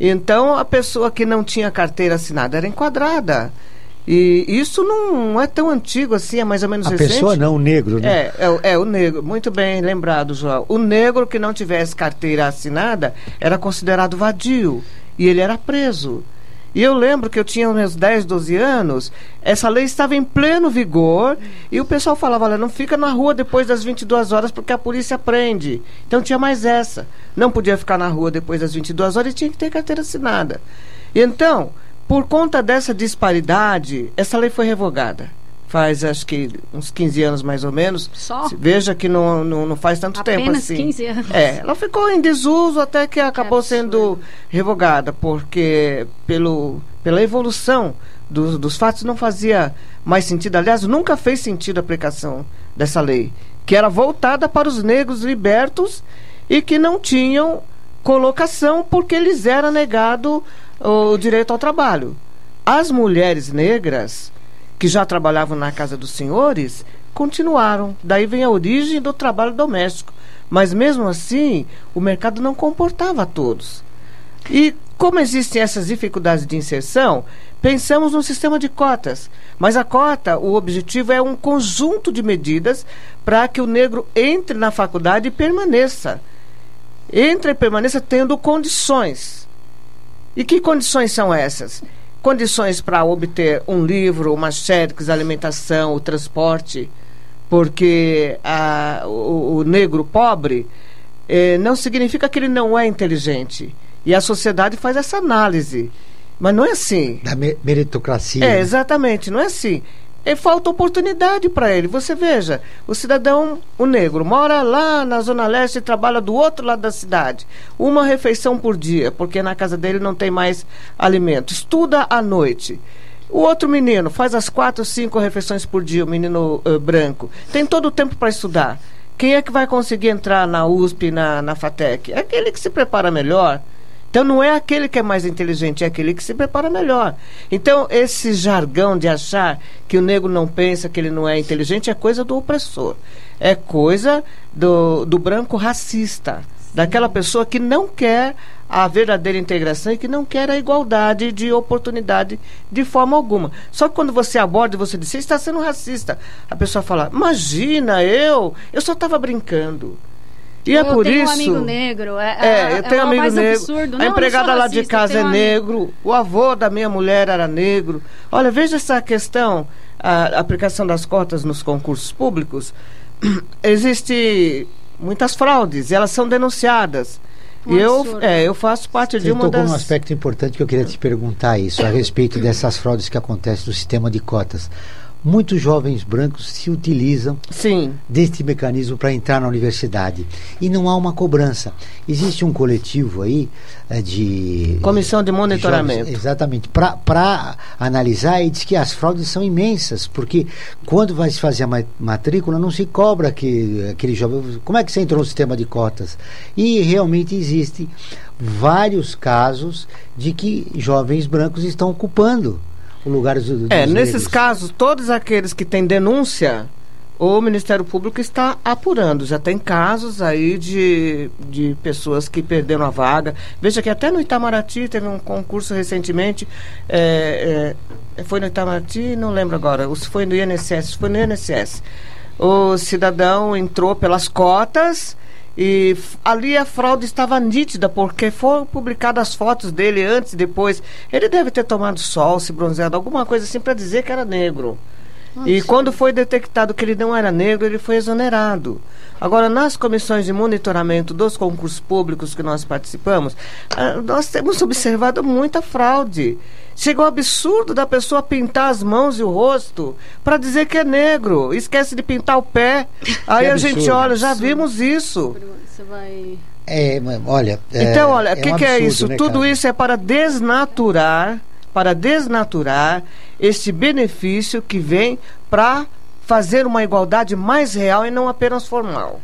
Speaker 5: Então, a pessoa que não tinha carteira assinada era enquadrada. E isso não é tão antigo assim, é mais ou menos
Speaker 3: A
Speaker 5: recente.
Speaker 3: pessoa não, o negro, né?
Speaker 5: É, é, o- é o negro, muito bem lembrado, João. O negro que não tivesse carteira assinada era considerado vadio e ele era preso. E eu lembro que eu tinha meus 10, 12 anos, essa lei estava em pleno vigor e o pessoal falava, olha, não fica na rua depois das 22 horas porque a polícia prende. Então tinha mais essa. Não podia ficar na rua depois das 22 horas e tinha que ter carteira assinada. Então, por conta dessa disparidade, essa lei foi revogada. Faz acho que uns 15 anos mais ou menos.
Speaker 4: Só?
Speaker 5: Veja que não, não, não faz tanto tempo
Speaker 4: Apenas
Speaker 5: assim.
Speaker 4: 15 anos.
Speaker 5: É, ela ficou em desuso até que acabou sendo revogada, porque pelo, pela evolução dos, dos fatos não fazia mais sentido. Aliás, nunca fez sentido a aplicação dessa lei, que era voltada para os negros libertos e que não tinham colocação porque lhes era negado o direito ao trabalho. As mulheres negras que já trabalhavam na casa dos senhores continuaram. Daí vem a origem do trabalho doméstico. Mas mesmo assim, o mercado não comportava todos. E como existem essas dificuldades de inserção, pensamos num sistema de cotas. Mas a cota, o objetivo é um conjunto de medidas para que o negro entre na faculdade e permaneça. Entre e permaneça tendo condições. E que condições são essas? Condições para obter um livro, uma xerox, alimentação, o transporte, porque a, o, o negro pobre eh, não significa que ele não é inteligente. E a sociedade faz essa análise. Mas não é assim.
Speaker 3: Da me- meritocracia.
Speaker 5: É,
Speaker 3: né?
Speaker 5: exatamente, não é assim. E falta oportunidade para ele. Você veja, o cidadão, o negro, mora lá na Zona Leste e trabalha do outro lado da cidade. Uma refeição por dia, porque na casa dele não tem mais alimento. Estuda à noite. O outro menino faz as quatro, cinco refeições por dia, o menino eh, branco. Tem todo o tempo para estudar. Quem é que vai conseguir entrar na USP, na, na FATEC? É aquele que se prepara melhor. Então não é aquele que é mais inteligente, é aquele que se prepara melhor. Então esse jargão de achar que o negro não pensa, que ele não é inteligente, é coisa do opressor. É coisa do, do branco racista, daquela pessoa que não quer a verdadeira integração e que não quer a igualdade de oportunidade de forma alguma. Só que quando você aborda e você diz, você está sendo racista, a pessoa fala, imagina, eu, eu só estava brincando. E é
Speaker 4: eu
Speaker 5: por
Speaker 4: tenho
Speaker 5: isso.
Speaker 4: um amigo negro. É,
Speaker 5: É, eu tenho
Speaker 4: o
Speaker 5: amigo
Speaker 4: mais
Speaker 5: negro.
Speaker 4: absurdo.
Speaker 5: A
Speaker 4: não
Speaker 5: empregada lá de
Speaker 4: racista, eu
Speaker 5: casa é
Speaker 4: um amigo.
Speaker 5: negro. O avô da minha mulher era negro. Olha, veja essa questão, a aplicação das cotas nos concursos públicos. Existe muitas fraudes e elas são denunciadas.
Speaker 4: Um
Speaker 5: e eu, é, eu faço parte de
Speaker 3: Você
Speaker 5: uma
Speaker 3: tocou
Speaker 5: das.
Speaker 3: num aspecto importante que eu queria te perguntar isso, a respeito dessas fraudes que acontecem no sistema de cotas. Muitos jovens brancos se utilizam
Speaker 5: Sim.
Speaker 3: deste mecanismo para entrar na universidade. E não há uma cobrança. Existe um coletivo aí eh, de.
Speaker 5: Comissão de monitoramento.
Speaker 3: jovens- exatamente. Para analisar, e diz que as fraudes são imensas, porque quando vai se fazer a ma- matrícula, não se cobra que, aquele jovem. Como é que você entrou no sistema de cotas? E realmente existem vários casos de que jovens brancos estão ocupando o lugar dos, dos
Speaker 5: É, nesses
Speaker 3: negros.
Speaker 5: casos, todos aqueles que têm denúncia, o Ministério Público está apurando. Já tem casos aí de, de pessoas que perderam a vaga. Veja que até no Itamaraty teve um concurso recentemente. é, é, foi no Itamaraty, não lembro agora. se Foi no INSS, foi no INSS. O cidadão entrou pelas cotas. E ali a fraude estava nítida, porque foram publicadas fotos dele antes e depois. Ele deve ter tomado sol, se bronzeado, alguma coisa assim, para dizer que era negro. E quando foi detectado que ele não era negro, ele foi exonerado. Agora, nas comissões de monitoramento dos concursos públicos que nós participamos, ah, nós temos observado muita fraude. Chegou o absurdo da pessoa pintar as mãos e o rosto para dizer que é negro. Esquece de pintar o pé. Aí a gente olha, já vimos isso.
Speaker 4: Você vai.
Speaker 3: É, mas, olha. é-
Speaker 5: Então, olha, o
Speaker 3: é
Speaker 5: que,
Speaker 3: um
Speaker 5: que é
Speaker 3: absurdo,
Speaker 5: isso?
Speaker 3: né,
Speaker 5: Tudo isso é para desnaturar, para desnaturar este benefício que vem para fazer uma igualdade mais real e não apenas formal.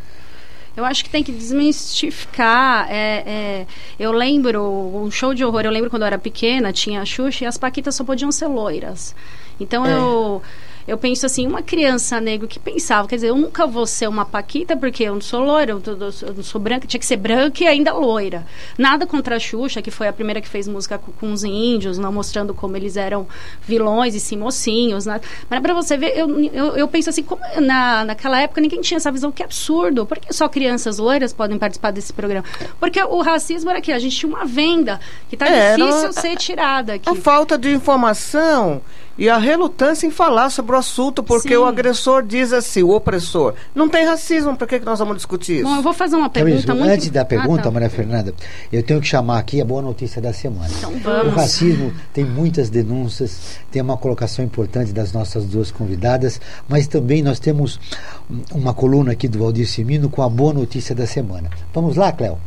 Speaker 4: Eu acho que tem que desmistificar. é, é, eu lembro, um show de horror, eu lembro quando eu era pequena, tinha a Xuxa e as Paquitas só podiam ser loiras. Então
Speaker 5: É.
Speaker 4: eu. Eu penso assim, uma criança negra que pensava, quer dizer, eu nunca vou ser uma paquita porque eu não sou loira, eu, eu não sou branca, tinha que ser branca e ainda loira. Nada contra a Xuxa, que foi a primeira que fez música com, com os índios, não mostrando como eles eram vilões e sim mocinhos. Né? Mas pra você ver, eu, eu, eu penso assim, como na, naquela época ninguém tinha essa visão, que absurdo. Por que só crianças loiras podem participar desse programa? Porque o racismo era que a gente tinha uma venda que tá
Speaker 5: É, era
Speaker 4: difícil
Speaker 5: uma-
Speaker 4: ser tirada aqui.
Speaker 5: A falta de informação e a relutância em falar sobre o assunto, porque
Speaker 4: Sim.
Speaker 5: o agressor diz assim, o opressor, não tem racismo, por que, que nós vamos discutir isso?
Speaker 4: Bom, eu vou fazer uma pergunta muito...
Speaker 3: antes da pergunta,
Speaker 4: Ah, tá.
Speaker 3: Maria Fernanda, eu tenho que chamar aqui a boa notícia da semana.
Speaker 4: Então
Speaker 3: O
Speaker 4: vamos.
Speaker 3: racismo tem muitas denúncias, tem uma colocação importante das nossas duas convidadas, mas também nós temos uma coluna aqui do Valdir Simino com a boa notícia da semana. Vamos lá, Cléo?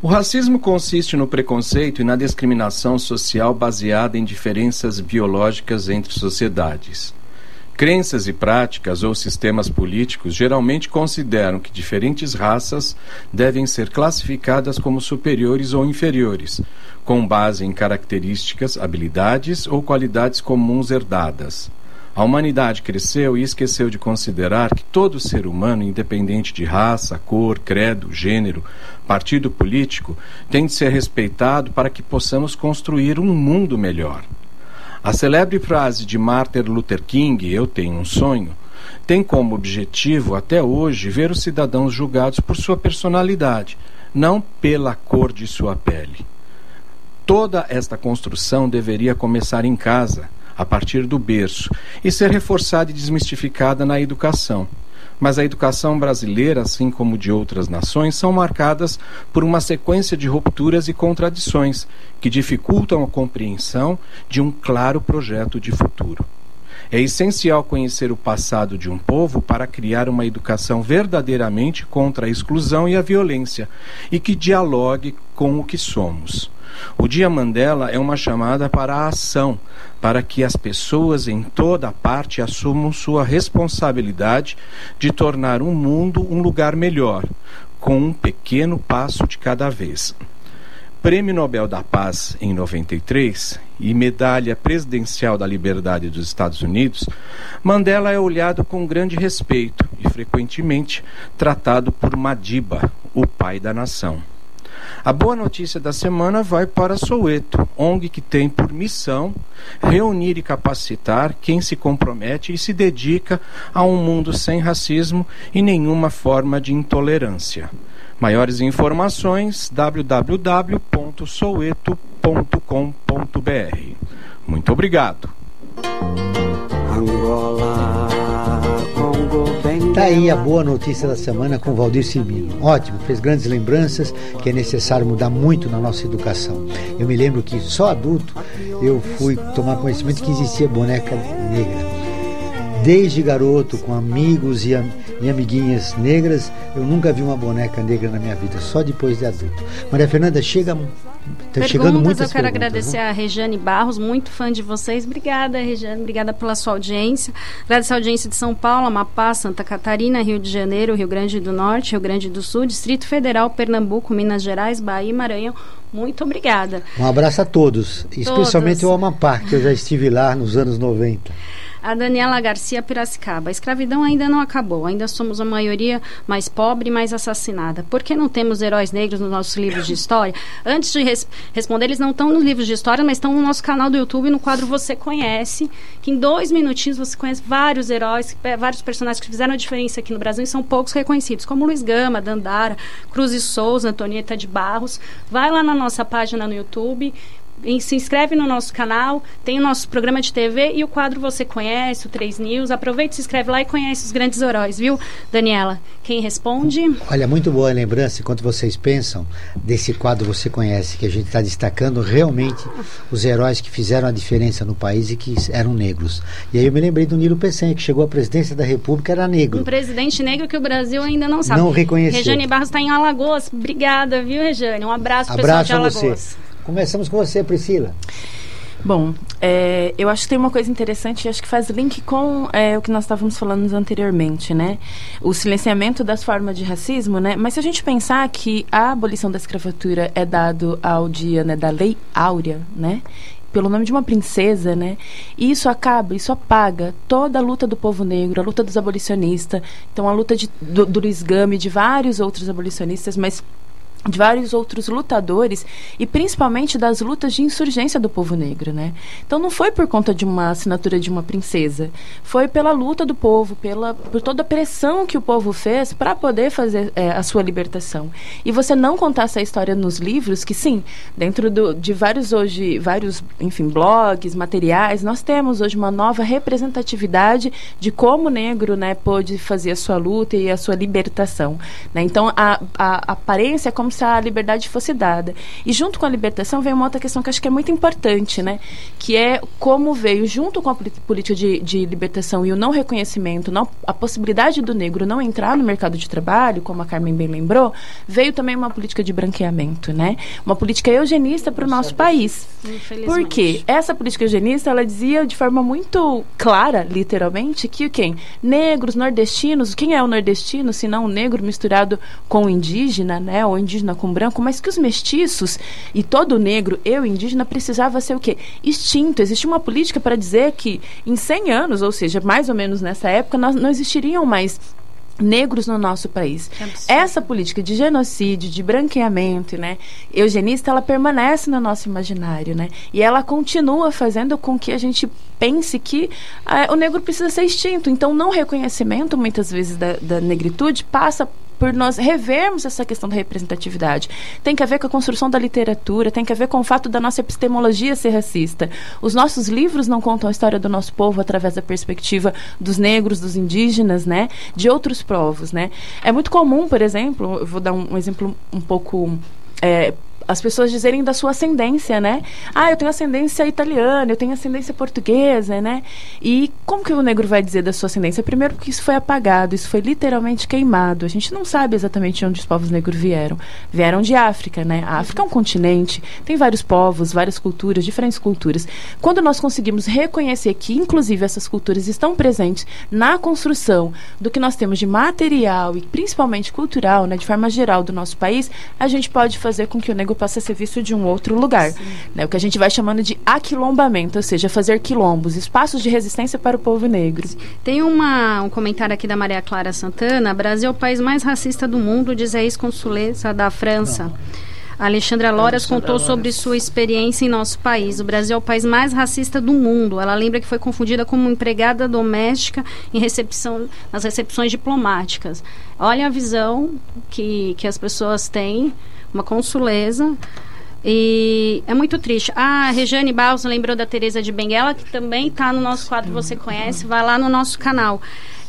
Speaker 11: O racismo consiste no preconceito e na discriminação social baseada em diferenças biológicas entre sociedades. Crenças e práticas ou sistemas políticos geralmente consideram que diferentes raças devem ser classificadas como superiores ou inferiores, com base em características, habilidades ou qualidades comuns herdadas. A humanidade cresceu e esqueceu de considerar que todo ser humano, independente de raça, cor, credo, gênero, partido político, tem de ser respeitado para que possamos construir um mundo melhor. A celebre frase de Martin Luther King, Eu tenho um sonho, tem como objetivo, até hoje, ver os cidadãos julgados por sua personalidade, não pela cor de sua pele. Toda esta construção deveria começar em casa, a partir do berço, e ser reforçada e desmistificada na educação. Mas a educação brasileira, assim como de outras nações, são marcadas por uma sequência de rupturas e contradições que dificultam a compreensão de um claro projeto de futuro. É essencial conhecer o passado de um povo para criar uma educação verdadeiramente contra a exclusão e a violência e que dialogue com o que somos. O Dia Mandela é uma chamada para a ação, para que as pessoas em toda parte assumam sua responsabilidade de tornar o mundo um lugar melhor, com um pequeno passo de cada vez. Prêmio Nobel da Paz em 93 e Medalha Presidencial da Liberdade dos Estados Unidos, Mandela é olhado com grande respeito e frequentemente tratado por Madiba, o pai da nação. A boa notícia da semana vai para Soweto, ONG que tem por missão reunir e capacitar quem se compromete e se dedica a um mundo sem racismo e nenhuma forma de intolerância. Maiores informações www.soweto.com.br. Muito obrigado.
Speaker 10: Angola.
Speaker 3: Tá aí a boa notícia da semana com Valdir Simino. Ótimo, fez grandes lembranças que é necessário mudar muito na nossa educação. Eu me lembro que só adulto eu fui tomar conhecimento que existia boneca negra. Desde garoto, com amigos e, am e amiguinhas negras, eu nunca vi uma boneca negra na minha vida, só depois de adulto. Maria Fernanda, chega. Tá chegando muitas
Speaker 4: eu quero
Speaker 3: perguntas,
Speaker 4: agradecer
Speaker 3: né?
Speaker 4: a Regiane Barros, muito fã de vocês. Obrigada, Regiane, obrigada pela sua audiência. Agradecer a audiência de São Paulo, Amapá, Santa Catarina, Rio de Janeiro, Rio Grande do Norte, Rio Grande do Sul, Distrito Federal, Pernambuco, Minas Gerais, Bahia e Maranhão. Muito obrigada.
Speaker 3: Um abraço a todos, especialmente o Amapá, que eu já estive lá nos anos 90.
Speaker 4: A Daniela Garcia Piracicaba. A escravidão ainda não acabou. Ainda somos a maioria mais pobre e mais assassinada. Por que não temos heróis negros nos nossos livros de história? Antes de res responder, eles não estão nos livros de história, mas estão no nosso canal do YouTube, no quadro Você Conhece, que em dois minutinhos você conhece vários heróis, eh, vários personagens que fizeram a diferença aqui no Brasil e são poucos reconhecidos, como Luiz Gama, Dandara, Cruz e Souza, Antonieta de Barros. Vai lá na nossa página no YouTube, se inscreve no nosso canal, tem o nosso programa de TV e o quadro Você Conhece, o 3 News. Aproveita, se inscreve lá e conhece os grandes heróis, viu, Daniela? Quem responde?
Speaker 3: Olha, muito boa lembrança enquanto vocês pensam desse quadro Você Conhece, que a gente está destacando realmente os heróis que fizeram a diferença no país e que eram negros. E aí eu me lembrei do Nilo Peçanha, que chegou à presidência da República, era negro.
Speaker 4: Um presidente negro que o Brasil ainda não sabe.
Speaker 3: Não reconheceu.
Speaker 4: Rejane Barros está em Alagoas. Obrigada, viu, Rejane? Um abraço,
Speaker 3: Abraço
Speaker 4: pessoal de
Speaker 3: você. Começamos com você, Priscila.
Speaker 6: Bom, é, eu acho que tem uma coisa interessante, acho que faz link com é, o que nós estávamos falando anteriormente, né? O silenciamento das formas de racismo, né? Mas se a gente pensar que a abolição da escravatura é dado ao dia né, da Lei Áurea, né? pelo nome de uma princesa, né? E isso acaba, isso apaga toda a luta do povo negro, a luta dos abolicionistas, então a luta de, do, do Luiz Gama e de vários outros abolicionistas, mas de vários outros lutadores e principalmente das lutas de insurgência do povo negro, né? Então não foi por conta de uma assinatura de uma princesa, foi pela luta do povo, pela por toda a pressão que o povo fez para poder fazer é, a sua libertação. E você não contar essa história nos livros, que sim, dentro do, de vários hoje, vários, enfim, blogs, materiais, nós temos hoje uma nova representatividade de como o negro, né, pôde fazer a sua luta e a sua libertação, né? Então a, a aparência é como se a liberdade fosse dada. E junto com a libertação vem uma outra questão que acho que é muito importante, né? Que é como veio, junto com a política de, de libertação e o não reconhecimento, não, a possibilidade do negro não entrar no mercado de trabalho, como a Carmen bem lembrou, veio também uma política de branqueamento, né? Uma política eugenista para o nosso país. Por quê? Essa política eugenista, ela dizia de forma muito clara, literalmente, que quem? Negros, nordestinos, quem é o nordestino, se não o negro misturado com o indígena, né? Ou indígena com branco, mas que os mestiços e todo negro, eu indígena, precisava ser o quê? Extinto. Existia uma política para dizer que em 100 anos, ou seja, mais ou menos nessa época, nós, não existiriam mais negros no nosso país. Essa política de genocídio, de branqueamento, né, eugenista, ela permanece no nosso imaginário, né? E ela continua fazendo com que a gente pense que ah, o negro precisa ser extinto. Então, não reconhecimento, muitas vezes, da, da negritude passa por nós revermos essa questão da representatividade. Tem que ver com a construção da literatura, tem que ver com o fato da nossa epistemologia ser racista. Os nossos livros não contam a história do nosso povo através da perspectiva dos negros, dos indígenas, né? De outros povos, né? É muito comum, por exemplo, vou dar um, um exemplo um pouco é, as pessoas dizerem da sua ascendência, né? Ah, eu tenho ascendência italiana, eu tenho ascendência portuguesa, né? E como que o negro vai dizer da sua ascendência? Primeiro porque isso foi apagado, isso foi literalmente queimado. A gente não sabe exatamente onde os povos negros vieram. Vieram de África, né? A África é um continente, tem vários povos, várias culturas, diferentes culturas. Quando nós conseguimos reconhecer que, inclusive, essas culturas estão presentes na construção do que nós temos de material e principalmente cultural, né, de forma geral do nosso país, a gente pode fazer com que o negro possa ser visto de um outro lugar. Né? O que a gente vai chamando de aquilombamento, ou seja, fazer quilombos, espaços de resistência para o povo negro.
Speaker 4: Tem uma, um comentário aqui da Maria Clara Santana. Brasil é o país mais racista do mundo, diz a ex-consuleza da França. Não. Alexandra Loras contou Loras. sobre sua experiência em nosso país. O Brasil é o país mais racista do mundo. Ela lembra que foi confundida como empregada doméstica em recepção, nas recepções diplomáticas. Olha a visão que, que as pessoas têm uma consuleza. E é muito triste. Ah, a Regiane Barros lembrou da Teresa de Benguela, que também está no nosso quadro Você Conhece, vai lá no nosso canal.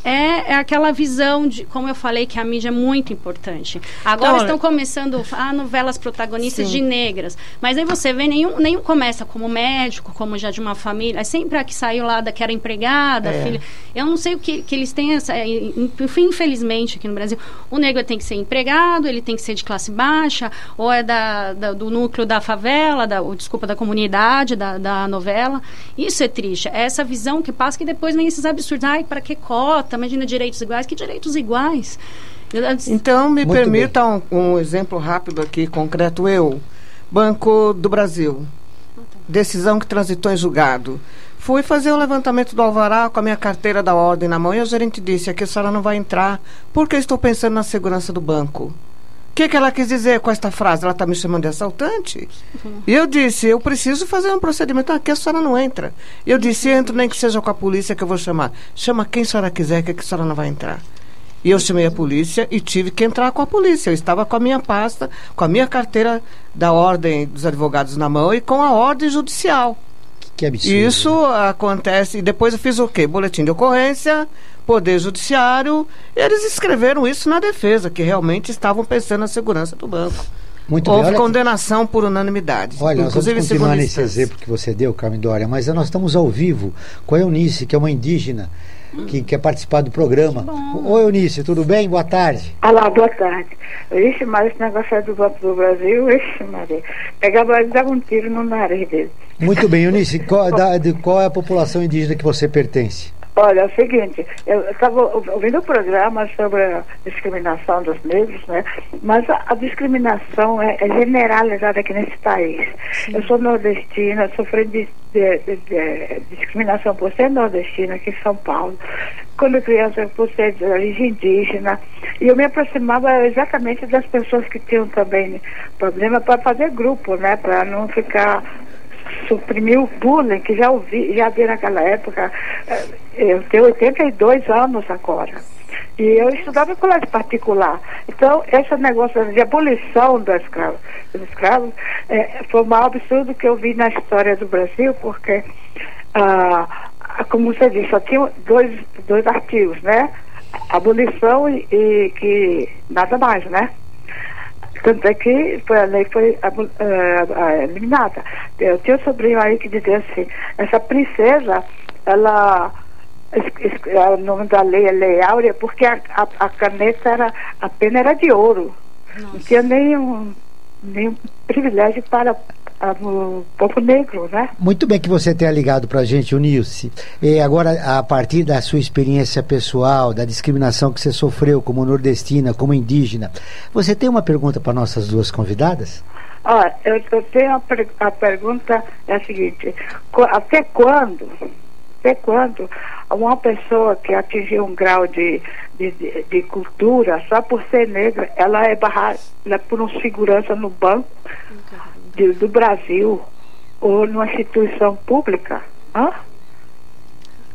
Speaker 4: É, é aquela visão de, como eu falei, que a mídia é muito importante. Agora
Speaker 5: Então,
Speaker 4: estão começando a novelas protagonistas
Speaker 5: Sim.
Speaker 4: de negras, mas aí você vê, nenhum, nenhum começa como médico, como já de uma família, é sempre a que saiu lá da que era empregada,
Speaker 5: É.
Speaker 4: filha. Eu não sei o que, que eles têm, essa, infelizmente aqui no Brasil, o negro tem que ser empregado, ele tem que ser de classe baixa, ou é da, da- do núcleo da favela, da, ou, desculpa, da comunidade, da, da novela. Isso é triste. É essa visão que passa que depois vem esses absurdos. Ai, para que cota? Imagina direitos iguais. Que direitos iguais?
Speaker 5: Então, me
Speaker 3: Muito
Speaker 5: permita um, um exemplo rápido aqui, concreto. Eu, Banco do Brasil, decisão que transitou em julgado. Fui fazer o levantamento do alvará com a minha carteira da ordem na mão e o gerente disse: aqui a senhora não vai entrar porque eu estou pensando na segurança do banco. O que, que ela quis dizer com esta frase? Ela está me chamando de assaltante? E eu disse, eu preciso fazer um procedimento. Aqui a senhora não entra. Eu disse, entro nem que seja com a polícia que eu vou chamar. Chama quem a senhora quiser, que a senhora não vai entrar. E eu chamei a polícia e tive que entrar com a polícia. Eu estava com a minha pasta, com a minha carteira da Ordem dos Advogados na mão e com a ordem judicial.
Speaker 3: Que absurdo.
Speaker 5: Isso acontece. E depois eu fiz o quê? Boletim de ocorrência, Poder Judiciário. E eles escreveram isso na defesa, que realmente estavam pensando na segurança do banco.
Speaker 3: Muito
Speaker 5: Houve
Speaker 3: bem.
Speaker 5: Condenação por unanimidade.
Speaker 3: olha nós vamos
Speaker 5: inclusive
Speaker 3: continuar nesse
Speaker 5: instância.
Speaker 3: exemplo que você deu, Carmen Dória, mas nós estamos ao vivo com a Eunice, que é uma indígena que quer participar do programa. Oi, Eunice, tudo bem? Boa tarde.
Speaker 12: Olá, boa tarde. Ixi, mas esse negócio é do Banco do Brasil, ixi, Maria. Pegava e dava um tiro no nariz dele.
Speaker 3: Muito bem, Eunice, qual, da- de qual é a população indígena que você pertence?
Speaker 12: Olha, é o seguinte, eu estava ouvindo o programa sobre a discriminação dos negros, né? Mas a, a discriminação é, é generalizada aqui nesse país. Eu sou nordestina, sofri de, de- de- de discriminação por ser nordestina aqui em São Paulo. Quando criança, por ser de origem indígena. E eu me aproximava exatamente das pessoas que tinham também problema para fazer grupo, né? Para não ficar suprimir o bullying que já ouvi, já vi naquela época. Eh, Eu tenho 82 anos agora. E eu estudava em colégio particular. Então, esse negócio de abolição da escravo, dos escravos eh, foi o maior absurdo que eu vi na história do Brasil, porque, ah, como você disse, só tinha dois, dois artigos, né? Abolição e, e que nada mais, né? Tanto é que foi, a lei foi eh, eliminada. Eu tinha um sobrinho aí que dizia assim, essa princesa, ela o nome da lei é Lei Áurea, porque a, a, a caneta era, a pena era de ouro. Não tinha nenhum, nenhum privilégio para o povo negro, né?
Speaker 3: Muito bem que você tenha ligado para a gente, Eunice. E agora, a partir da sua experiência pessoal, da discriminação que você sofreu como nordestina, como indígena, você tem uma pergunta para nossas duas convidadas?
Speaker 12: Olha, eu, eu tenho a, per- a pergunta é a seguinte, até quando, até quando uma pessoa que atingiu um grau de, de, de- cultura, só por ser negra, ela é barrada por um segurança no banco de- do Brasil ou numa instituição pública? Hã?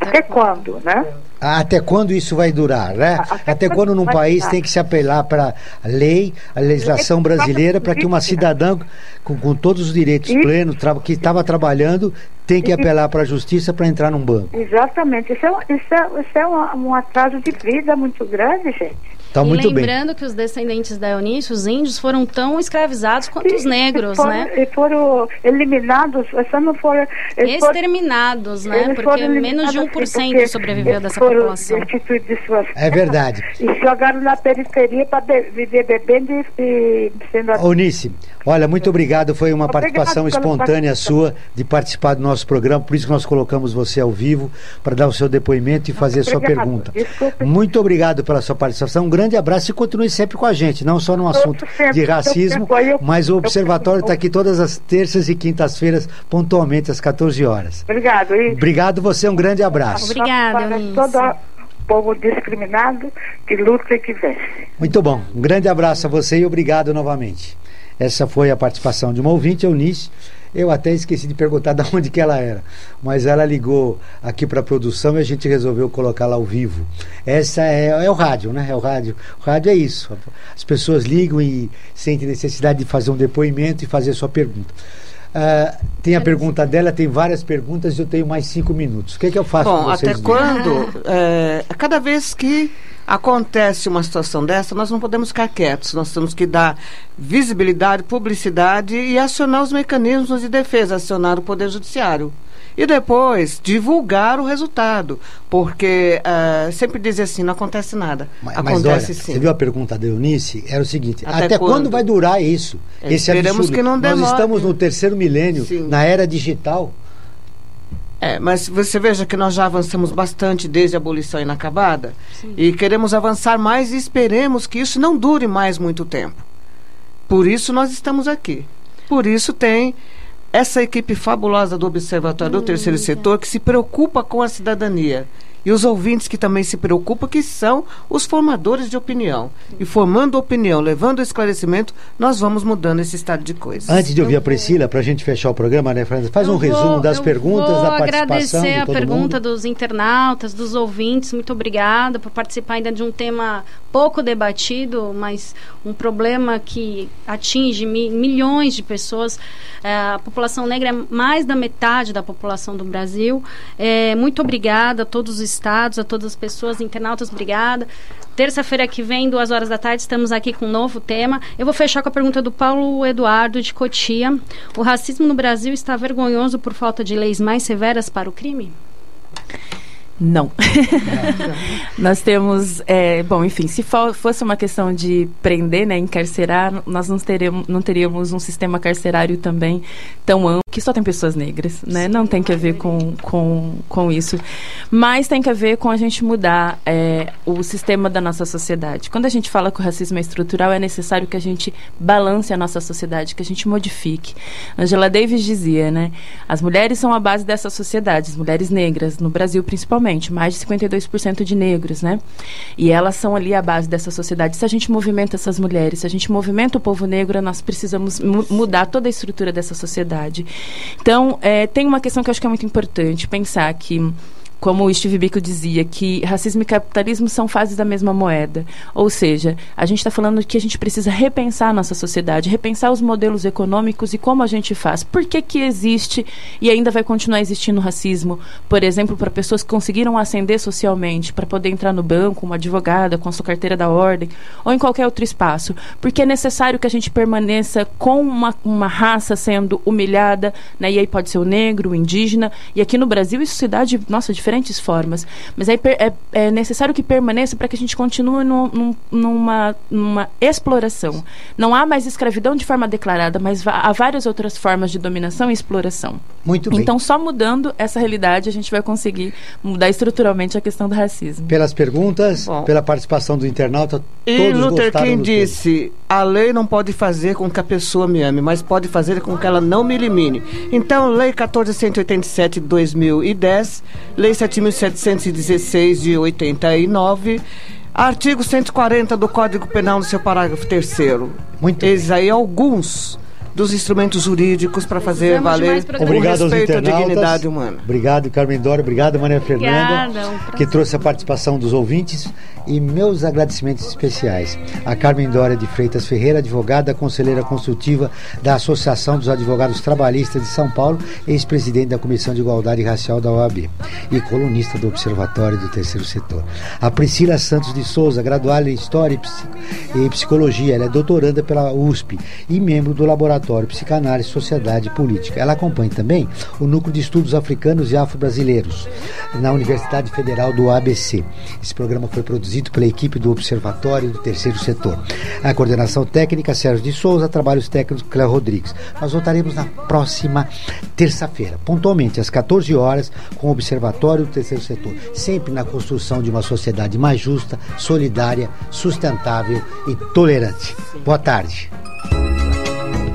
Speaker 12: Até quando, né?
Speaker 3: Até quando isso vai durar, né?
Speaker 12: Até
Speaker 3: Até
Speaker 12: quando
Speaker 3: num país
Speaker 12: durar?
Speaker 3: tem que se apelar para a lei, a legislação brasileira, para que uma cidadã com, com todos os direitos plenos, que estava trabalhando, tem que apelar para a justiça para entrar num banco.
Speaker 12: Exatamente. Isso é, isso é, isso é um, um atraso de vida muito grande, gente.
Speaker 3: Tá
Speaker 4: e
Speaker 3: muito bem.
Speaker 4: lembrando que os descendentes da Eunice, os índios, foram tão escravizados quanto os negros,
Speaker 12: e foram,
Speaker 4: né?
Speaker 12: E foram eliminados, só não foram...
Speaker 4: Exterminados, né? Porque menos de
Speaker 12: eliminados,
Speaker 4: 1%
Speaker 12: assim, porque
Speaker 4: sobreviveu dessa
Speaker 12: foram
Speaker 4: população.
Speaker 12: de suas
Speaker 3: É verdade.
Speaker 12: e jogaram na periferia para viver bebendo e, sendo
Speaker 3: Eunice, olha, muito obrigado. Foi uma
Speaker 12: Obrigado
Speaker 3: participação espontânea
Speaker 12: participação.
Speaker 3: sua de participar do nosso programa, por isso que nós colocamos você ao vivo para dar o seu depoimento e fazer a sua pergunta.
Speaker 12: Desculpe.
Speaker 3: Muito obrigado pela sua participação. Um grande abraço e continue sempre com a gente, não só no assunto
Speaker 12: sempre,
Speaker 3: de racismo,
Speaker 12: sempre, eu-
Speaker 3: mas o Observatório está aqui todas as terças e quintas-feiras, pontualmente às 14 horas.
Speaker 12: Obrigado. E
Speaker 3: Obrigado você, um grande abraço.
Speaker 4: Obrigada,
Speaker 12: todo o povo discriminado que luta e que vence.
Speaker 3: Muito bom. Um grande abraço a você e obrigado novamente. Essa foi a participação de uma ouvinte, Eunice. Eu até esqueci de perguntar de onde que ela era, mas ela ligou aqui para a produção e a gente resolveu colocá-la ao vivo. Essa é, é o rádio, né? É o rádio. O rádio é isso. As pessoas ligam e sentem necessidade de fazer um depoimento e fazer sua pergunta. Ah, tem a pergunta dela, tem várias perguntas e eu tenho mais cinco minutos. O que, é que eu faço
Speaker 5: Bom,
Speaker 3: com vocês
Speaker 5: até quando? é, cada vez que acontece uma situação dessa, nós não podemos ficar quietos. Nós temos que dar visibilidade, publicidade e acionar os mecanismos de defesa, acionar o Poder Judiciário. E depois divulgar o resultado. Porque é, sempre dizer assim, não acontece nada.
Speaker 3: Mas,
Speaker 5: acontece
Speaker 3: mas olha,
Speaker 5: sim.
Speaker 3: você viu a pergunta da Eunice? Era o seguinte:
Speaker 5: Até
Speaker 3: até, quando?
Speaker 5: quando?
Speaker 3: vai durar isso?
Speaker 5: É,
Speaker 3: esse
Speaker 5: esperamos
Speaker 3: absurdo?
Speaker 5: que não
Speaker 3: Nós
Speaker 5: demore.
Speaker 3: estamos no terceiro milênio,
Speaker 5: Sim.
Speaker 3: na era digital.
Speaker 5: É, mas você veja que nós já avançamos bastante desde a abolição inacabada e queremos avançar mais e esperemos que isso não dure mais muito tempo. Por isso nós estamos aqui. Por isso tem essa equipe fabulosa do Observatório do Terceiro Setor que se preocupa com a cidadania. E os ouvintes que também se preocupam, que são os formadores de opinião. E formando opinião, levando esclarecimento, nós vamos mudando esse estado de coisas.
Speaker 3: Antes de ouvir a Priscila, para a gente fechar o programa, né, Fernanda? Faz um
Speaker 4: Eu vou-
Speaker 3: resumo das
Speaker 4: eu
Speaker 3: perguntas,
Speaker 4: vou
Speaker 3: da participação
Speaker 4: agradecer
Speaker 3: de
Speaker 4: a
Speaker 3: todo
Speaker 4: pergunta
Speaker 3: mundo.
Speaker 4: dos internautas, dos ouvintes. Muito obrigada por participar ainda de um tema pouco debatido, mas um problema que atinge mi- milhões de pessoas. É, a população negra é mais da metade da população do Brasil. É, muito obrigada a todos os estados, a todas as pessoas, internautas, obrigada. Terça-feira que vem, duas horas da tarde, estamos aqui com um novo tema. Eu vou fechar com a pergunta do Paulo Eduardo de Cotia. O racismo no Brasil está vergonhoso por falta de leis mais severas para o crime?
Speaker 6: Não. nós temos, é, bom, enfim, se fo- fosse uma questão de prender, né, encarcerar, nós não teríamos, não teríamos um sistema carcerário também tão amplo, que só tem pessoas negras, né? Não tem que a ver com, com, com isso. Mas tem que a ver com a gente mudar é, o sistema da nossa sociedade. Quando a gente fala que o racismo é estrutural, é necessário que a gente balance a nossa sociedade, que a gente modifique. Angela Davis dizia, né? As mulheres são a base dessa sociedade, as mulheres negras, no Brasil principalmente, mais de 52% de negros, né? E elas são ali a base dessa sociedade. Se a gente movimenta essas mulheres, se a gente movimenta o povo negro, nós precisamos mu- mudar toda a estrutura dessa sociedade. Então, eh, tem uma questão que eu acho que é muito importante, pensar que como o Steve Biko dizia, que racismo e capitalismo são fases da mesma moeda. Ou seja, a gente está falando que a gente precisa repensar a nossa sociedade, repensar os modelos econômicos e como a gente faz. Por que, que existe e ainda vai continuar existindo racismo, por exemplo, para pessoas que conseguiram ascender socialmente, para poder entrar no banco, uma advogada, com a sua carteira da ordem, ou em qualquer outro espaço? Porque é necessário que a gente permaneça com uma, uma raça sendo humilhada, né? e aí pode ser o negro, o indígena, e aqui no Brasil isso se dá de, nossa, diferentes formas. Mas aí per- é, é necessário que permaneça para que a gente continue num- num- numa, numa exploração. Não há mais escravidão de forma declarada, mas há várias outras formas de dominação e exploração.
Speaker 3: Muito bem.
Speaker 6: Então, só mudando essa realidade, a gente vai conseguir mudar estruturalmente a questão do racismo.
Speaker 3: Pelas perguntas,
Speaker 5: Bom.
Speaker 3: pela participação do internauta,
Speaker 5: E
Speaker 3: todos
Speaker 5: Luther King disse: a lei não pode fazer com que a pessoa me ame, mas pode fazer com que ela não me elimine. Então, Lei 1487 de 2010, Lei 7716 de 89, artigo 140 do Código Penal no seu parágrafo 3.
Speaker 3: Muito
Speaker 5: Esses aí alguns dos instrumentos jurídicos para fazer valer o.
Speaker 3: Obrigado aos
Speaker 5: respeito à dignidade humana.
Speaker 3: Obrigado, Carmen Dora. Obrigado, Maria Fernanda,
Speaker 4: Obrigada, um prazer.
Speaker 3: que trouxe a participação dos ouvintes. E meus agradecimentos especiais a Carmen Dória de Freitas Ferreira, advogada, conselheira consultiva da Associação dos Advogados Trabalhistas de São Paulo, ex-presidente da Comissão de Igualdade Racial da OAB e colunista do Observatório do Terceiro Setor. A Priscila Santos de Souza, graduada em História e Psi- Psicologia, ela é doutoranda pela USP e membro do Laboratório Psicanálise, Sociedade e Política. Ela acompanha também o Núcleo de Estudos Africanos e Afro-Brasileiros na Universidade Federal do ABC. Esse programa foi produzido pela equipe do Observatório do Terceiro Setor. A coordenação técnica, Sérgio de Souza, trabalhos técnicos, Cléo Rodrigues. Nós voltaremos na próxima terça-feira, pontualmente às 14 horas, com o Observatório do Terceiro Setor, sempre na construção de uma sociedade mais justa, solidária, sustentável e tolerante. Boa tarde.